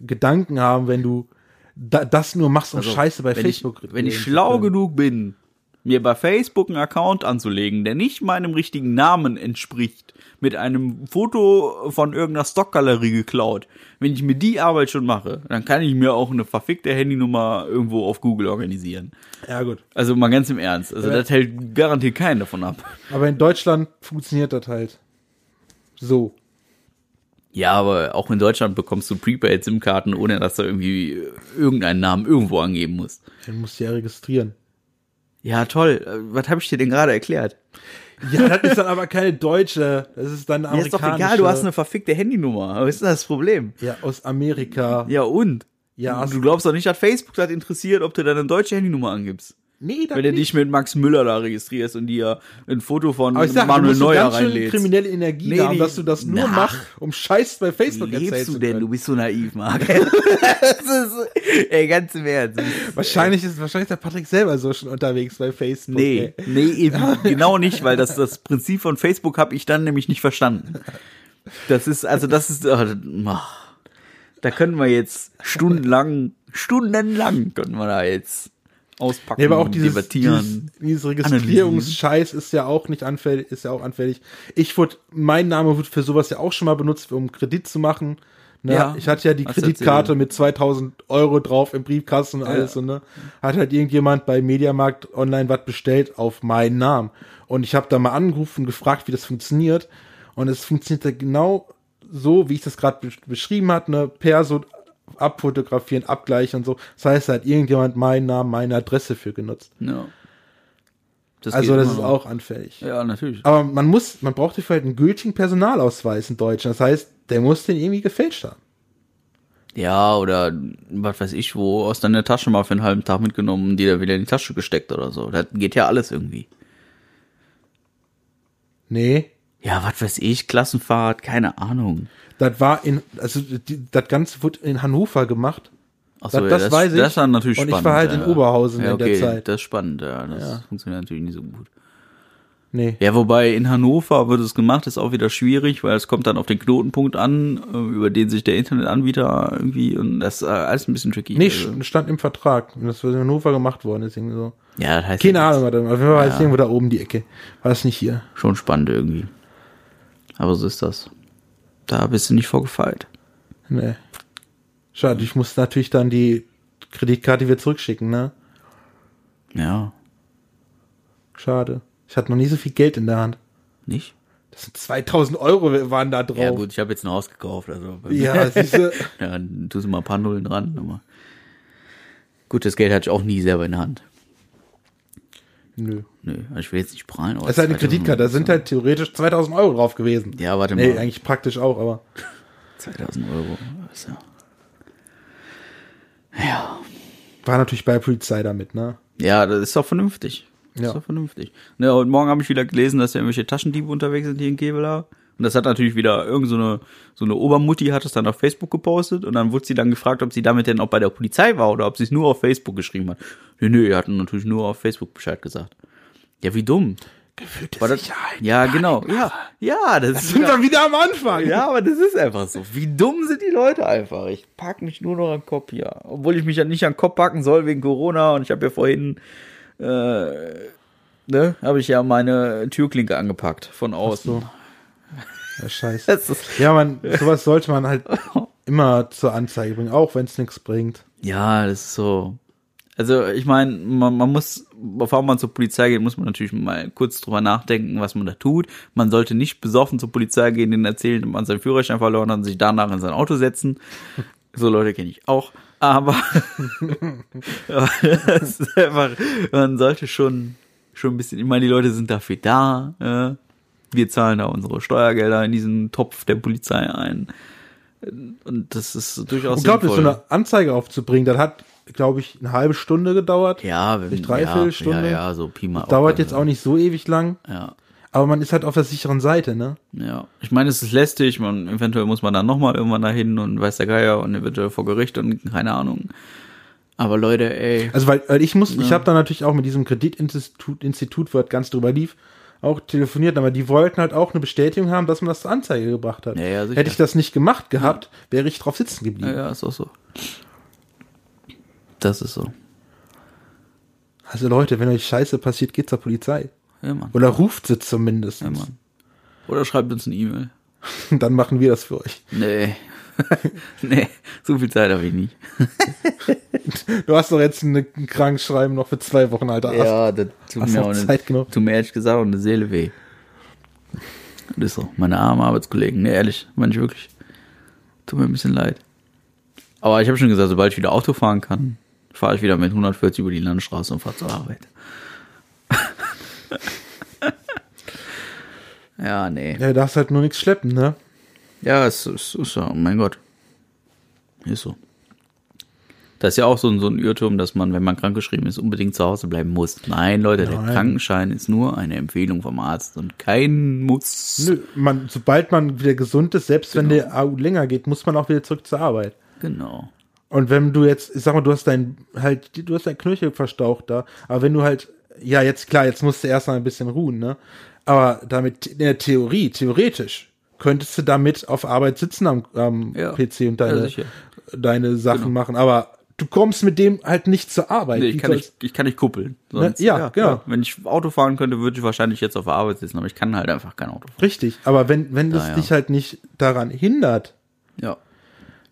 Gedanken haben, wenn du da, das nur machst, um Scheiße bei Also, wenn Facebook Ich, wenn ich schlau genug bin, mir bei Facebook einen Account anzulegen, der nicht meinem richtigen Namen entspricht, mit einem Foto von irgendeiner Stockgalerie geklaut, wenn ich mir die Arbeit schon mache, dann kann ich mir auch eine verfickte Handynummer irgendwo auf Google organisieren. Ja, gut. Also mal ganz im Ernst. Also Ja. das hält garantiert keinen davon ab. Aber in Deutschland funktioniert das halt so. Ja, aber auch in Deutschland bekommst du Prepaid-SIM-Karten, ohne dass du irgendwie irgendeinen Namen irgendwo angeben musst. Den musst du ja registrieren. Ja, toll. Was habe ich dir denn gerade erklärt? Ja, das ist dann aber keine deutsche, das ist dann eine Ja, ist doch amerikanische. egal, du hast eine verfickte Handynummer. Was ist denn das Problem? Ja, aus Amerika. Ja, und? Ja, du, du glaubst doch nicht, dass Facebook das interessiert, ob du deine deutsche Handynummer angibst. Nee, das Wenn du nicht. dich mit Max Müller da registrierst und dir ein Foto von Aber ich sag, du Manuel musst so Neuer ganz schön reinlädst. kriminelle Energie Nee, haben, die- dass du das nur Na. machst, um Scheiß bei Facebook erzählen Lebst du denn? können. Du bist so naiv, Marc. das ist, ey, ganz im Ernst. Wahrscheinlich ist wahrscheinlich der Patrick selber so schon unterwegs bei Facebook. Nee, ey. nee, eben genau nicht, weil das, das Prinzip von Facebook habe ich dann nämlich nicht verstanden. Das ist, also das ist, oh, da können wir jetzt stundenlang, stundenlang können wir da jetzt auspacken, Nee, aber auch dieses, debattieren. dieses, dieses Registrierungsscheiß ist ja auch nicht anfällig, ist ja auch anfällig. Ich wurde, mein Name wird für sowas ja auch schon mal benutzt, um Kredit zu machen. Ne? Ja, ich hatte ja die Kreditkarte mit 2000 Euro drauf im Briefkasten und alles. Ja. Und, ne? Hat halt irgendjemand bei Mediamarkt online was bestellt auf meinen Namen. Und ich habe da mal angerufen und gefragt, wie das funktioniert. Und es funktioniert ja genau so, wie ich das gerade besch- beschrieben hatte, ne? per so abfotografieren, abgleichen und so. Das heißt, da hat irgendjemand meinen Namen, meine Adresse für genutzt. Ja. Das Also das ist auch anfällig. Ja, natürlich. Aber man muss, man braucht dafür halt einen gültigen Personalausweis in Deutschland. Das heißt, der muss den irgendwie gefälscht haben. Ja, oder was weiß ich, wo aus deiner Tasche mal für einen halben Tag mitgenommen und die da wieder in die Tasche gesteckt oder so. Das geht ja alles irgendwie. Nee, Ja, was weiß ich, Klassenfahrt, keine Ahnung. Das war in, also die, das Ganze wurde in Hannover gemacht. Ach Das- das weiß ich. Das ist dann natürlich Und ich spannend. war halt ja. in Oberhausen ja, in der okay, Zeit. Das ist spannend, ja. Das Ja. funktioniert natürlich nicht so gut. Nee. Ja, wobei in Hannover wird es gemacht, ist auch wieder schwierig, weil es kommt dann auf den Knotenpunkt an, äh, über den sich der Internetanbieter irgendwie und das ist äh, alles ein bisschen tricky. Nee, Also, st- stand im Vertrag. Und das wird in Hannover gemacht worden. Irgendwie so. ja, das heißt Keine ja Ahnung, warte mal. Auf jeden Fall ist irgendwo da oben die Ecke. War das nicht hier? schon spannend irgendwie. Aber so ist das. Da bist du nicht vorgefeilt. Nee. Schade, ich muss natürlich dann die Kreditkarte wieder zurückschicken, ne? Ja, Schade. Ich hatte noch nie so viel Geld in der Hand. nicht? Das sind 2000 Euro waren da drauf. Ja gut, ich habe jetzt ein Haus gekauft, also Ja, siehste. ja, dann tust du mal ein paar Nullen dran. Aber gut, das Geld hatte ich auch nie selber in der Hand. Nö. Nö, also ich will jetzt nicht prahlen. aber Das ist halt eine 2000 Kreditkarte. Da sind halt theoretisch 2000 Euro drauf gewesen. Ja, warte Nee, mal. eigentlich praktisch auch, aber 2000 Euro. Ist ja. Ja. war natürlich bei Polizei damit, ne? Ja, das ist doch vernünftig. Das Ja. ist doch vernünftig. Ne, heute Morgen habe ich wieder gelesen, dass ja irgendwelche Taschendiebe unterwegs sind hier in Kevela. Und das hat natürlich wieder irgend so eine, so eine Obermutti hat es dann auf Facebook gepostet und dann wurde sie dann gefragt, ob sie damit denn auch bei der Polizei war oder ob sie es nur auf Facebook geschrieben hat. Nö, nö, er hat natürlich nur auf Facebook Bescheid gesagt. Ja, wie dumm. Gefühlte War das, Sicherheit. ja, genau. Ja, ja, das, ist Sind wir wieder am Anfang? ja, aber das ist einfach so. Wie dumm sind die Leute einfach? Ich pack mich nur noch an den Kopf hier. Obwohl ich mich ja nicht an den Kopf packen soll wegen Corona und ich habe ja vorhin, äh, ne, habe ich ja meine Türklinke angepackt von außen. so. Ja, scheiße. Das ist, Ja, man, sowas sollte man halt immer zur Anzeige bringen, auch wenn es nichts bringt. ja, das ist so. Also ich meine, man, man muss, bevor man zur Polizei geht, muss man natürlich mal kurz drüber nachdenken, was man da tut. Man sollte nicht besoffen zur Polizei gehen, denen erzählen, dass man seinen Führerschein verloren hat und sich danach in sein Auto setzen. So Leute kenne ich auch. Aber aber das ist einfach, man sollte schon, schon ein bisschen, ich meine, die Leute sind dafür da. Ja. Wir zahlen da unsere Steuergelder in diesen Topf der Polizei ein. Und das ist durchaus Unglaublich, so sinnvoll. eine Anzeige aufzubringen, das hat, glaube ich, eine halbe Stunde gedauert. Ja, wenn, Nicht dreiviertel ja, Stunde? Ja, ja, so Pi mal Dauert jetzt auch nicht so ewig lang, Ja, aber man ist halt auf der sicheren Seite, ne? ja. Ich meine, es ist lästig, man, eventuell muss man dann nochmal irgendwann dahin und weiß der Geier und eventuell vor Gericht und keine Ahnung. Aber Leute, ey. Also weil, weil ich muss, ich habe da natürlich auch mit diesem Kreditinstitut, Institut, wo das ganz drüber lief, auch telefoniert, aber die wollten halt auch eine Bestätigung haben, dass man das zur Anzeige gebracht hat. Ja, ja. Hätte ich das nicht gemacht gehabt, wäre ich drauf sitzen Ja, geblieben. ja, ist auch so. Das ist so. Also Leute, wenn euch Scheiße passiert, geht zur Polizei. Ja. Oder ruft sie zumindest. Ja. Oder schreibt uns eine E-Mail. Dann machen wir das für euch. Nee. nee, so viel Zeit habe ich nicht. Du hast doch jetzt ein Krankschreiben noch für zwei Wochen, Alter. Ja, das tut mir auch Zeit eine, genug. tut mir ehrlich gesagt auch eine Seele weh. Das ist so. Meine armen Arbeitskollegen, ne, ehrlich, meine ich wirklich. Tut mir ein bisschen leid. Aber ich habe schon gesagt, sobald ich wieder Auto fahren kann, fahre ich wieder mit 140 über die Landstraße und fahre zur Arbeit. Ja, nee. Ja, du darfst halt nur nichts schleppen, ne? Ja, es ist, ist so, oh mein Gott. Ist so. Das ist ja auch so, ein- so ein Irrtum, dass man, wenn man krankgeschrieben ist, unbedingt zu Hause bleiben muss. Nein, Leute, der Nein. Krankenschein ist nur eine Empfehlung vom Arzt und kein Muss. Nö, man, sobald man wieder gesund ist, selbst wenn Genau. der AU länger geht, muss man auch wieder zurück zur Arbeit. Genau. Und wenn du jetzt, ich sag mal, du hast dein, halt, du hast dein Knöchel verstaucht da, aber wenn du halt, ja, jetzt klar, jetzt musst du erstmal ein bisschen ruhen, ne? Aber damit, in der Theorie, theoretisch, könntest du damit auf Arbeit sitzen am, am Ja. PC und Ja, deine, deine Sachen Genau. machen. Aber du kommst mit dem halt nicht zur Arbeit. Nee, ich, Wie kann nicht, ich kann nicht kuppeln. Ne, ja, genau. Wenn ich Auto fahren könnte, würde ich wahrscheinlich jetzt auf der Arbeit sitzen, aber ich kann halt einfach kein Auto fahren. Richtig, aber wenn, wenn das Ja, ja. dich halt nicht daran hindert, Ja.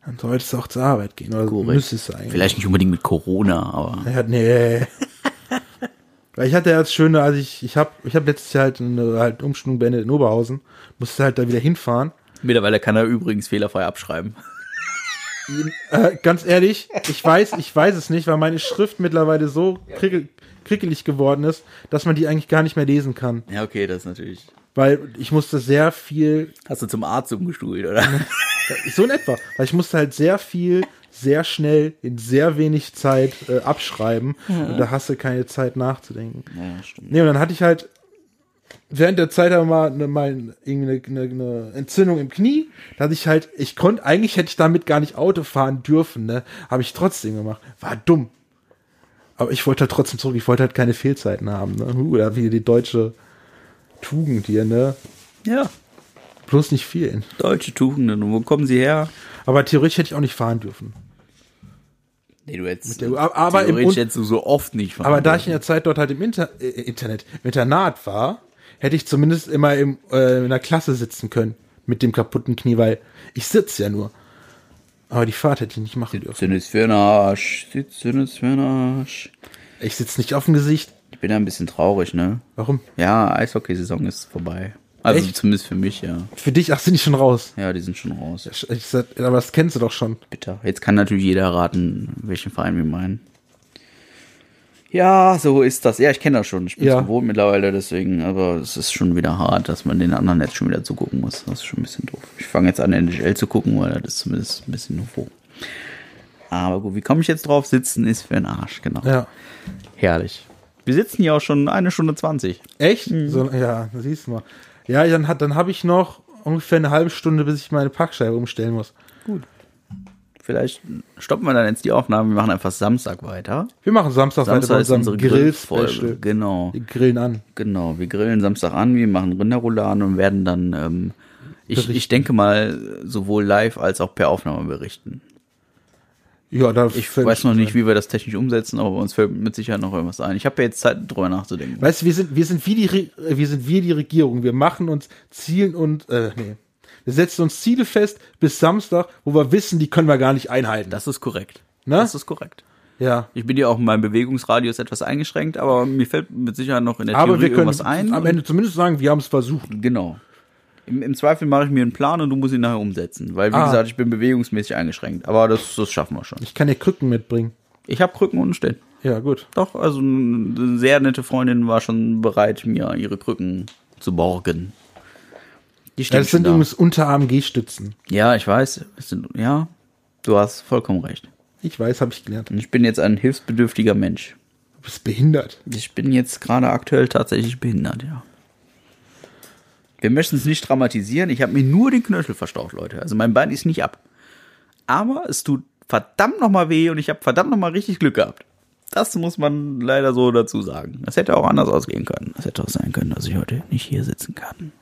dann solltest du auch zur Arbeit gehen. Oder Korrekt. müsstest du eigentlich. Vielleicht nicht unbedingt mit Corona, aber. Ja, nee. Weil ich hatte ja das Schöne, als ich, ich habe ich hab letztes Jahr halt eine halt Umschulung beendet in Oberhausen, musste halt da wieder hinfahren. Mittlerweile kann er übrigens fehlerfrei abschreiben. Äh, ganz ehrlich, ich weiß, ich weiß es nicht, weil meine Schrift mittlerweile so krickel, krickelig geworden ist, dass man die eigentlich gar nicht mehr lesen kann. Ja, okay, das ist natürlich. Weil ich musste sehr viel, Hast du zum Arzt umgestuhlt, oder? so in etwa, weil ich musste halt sehr viel, sehr schnell, in sehr wenig Zeit äh, abschreiben. Und da hast du keine Zeit nachzudenken. ja, stimmt. Nee, und dann hatte ich halt während der Zeit aber mal, eine, mal irgendwie eine, eine, Entzündung im Knie. Da hatte ich halt, ich konnte, eigentlich hätte ich damit gar nicht Auto fahren dürfen, ne? Habe ich trotzdem gemacht. War dumm. Aber ich wollte halt trotzdem zurück, ich wollte halt keine Fehlzeiten haben, ne? Uh, da wieder die deutsche Tugend hier, ne? Ja, Bloß nicht fehlen. deutsche Tugenden. Und wo kommen sie her? Aber theoretisch hätte ich auch nicht fahren dürfen. Nee, du hättest. der- aber im hättest du so oft nicht Aber da ich in der Zeit dort halt im Inter äh, Internet, im Internat war, hätte ich zumindest immer im, äh, in der Klasse sitzen können mit dem kaputten Knie, weil ich sitze ja nur. Aber die Fahrt hätte ich nicht machen dürfen. Sitzen ist für den Arsch. Sitzen ist für den Arsch. Ich sitze nicht auf dem Gesicht. Ich bin da ein bisschen traurig, ne? Warum? Ja, Eishockeysaison ist vorbei. Also Echt? zumindest für mich, ja. Für dich, ach, sind die schon raus. Ja, die sind schon raus. Ich sag, aber das kennst du doch schon. Bitter. Jetzt kann natürlich jeder raten, welchen Verein wir meinen. Ja, so ist das. Ja, ich kenne das schon. Ich bin Ja. gewohnt mittlerweile, deswegen, aber es ist schon wieder hart, dass man den anderen jetzt schon wieder zugucken muss. Das ist schon ein bisschen doof. Ich fange jetzt an, NHL zu gucken, weil das ist zumindest ein bisschen Niveau. Aber gut, wie komme ich jetzt drauf? Sitzen ist für den Arsch, genau. Ja. Herrlich. Wir sitzen hier auch schon eine Stunde zwanzig. Echt? So, ja, siehst du mal. Ja, dann, hat- dann habe ich noch ungefähr eine halbe Stunde, bis ich meine Packscheibe umstellen muss. Vielleicht stoppen wir dann jetzt die Aufnahme. Wir machen einfach Samstag weiter. Wir machen Samstag, weiter Samstag bei ist unsere unserem Grillfolge. Genau. Wir grillen an. Genau, wir grillen Samstag an, wir machen Rinderrouladen und werden dann, ähm, ich, ich denke mal, sowohl live als auch per Aufnahme berichten. Ja, da Ich weiß noch nicht, wie wir das technisch umsetzen, aber uns fällt mit Sicherheit noch irgendwas ein. Ich habe ja jetzt Zeit, drüber nachzudenken. Weißt du, wir sind, wir sind wie die, Re wir sind wie die Regierung. Wir machen uns Zielen und, äh, nee. Wir setzen uns Ziele fest bis Samstag, wo wir wissen, die können wir gar nicht einhalten. Das ist korrekt. Ne? Das ist korrekt. ja. Ich bin ja auch in meinem Bewegungsradius etwas eingeschränkt, aber mir fällt mit Sicherheit noch in der Aber Theorie wir können irgendwas ein. am Ende zumindest sagen, wir haben es versucht. Genau. Im, Im Zweifel mache ich mir einen Plan und du musst ihn nachher umsetzen. Weil, wie Ah. gesagt, ich bin bewegungsmäßig eingeschränkt. Aber das, das schaffen wir schon. Ich kann dir Krücken mitbringen. Ich habe Krücken unten stehen. Ja, gut. Doch, also eine sehr nette Freundin war schon bereit, mir ihre Krücken zu borgen. Die Ja, das sind da. übrigens Unterarm-G-Stützen. Ja, ich weiß. Sind, ja, du hast vollkommen recht. Ich weiß, habe ich gelernt. Und ich bin jetzt ein hilfsbedürftiger Mensch. Du bist behindert. Ich bin jetzt gerade aktuell tatsächlich behindert, ja. Wir möchten es nicht dramatisieren. Ich habe mir nur den Knöchel verstaucht, Leute. Also mein Bein ist nicht ab. Aber es tut verdammt nochmal weh und ich habe verdammt nochmal richtig Glück gehabt. Das muss man leider so dazu sagen. Das hätte auch anders ausgehen können. Es hätte auch sein können, dass ich heute nicht hier sitzen kann.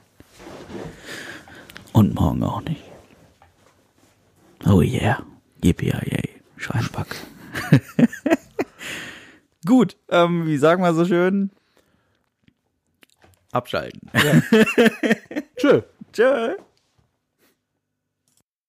Und morgen auch nicht. Oh yeah. Yippie Schweinback. Gut, ähm, wie sagen wir so schön? Abschalten. Tschö. Tschö.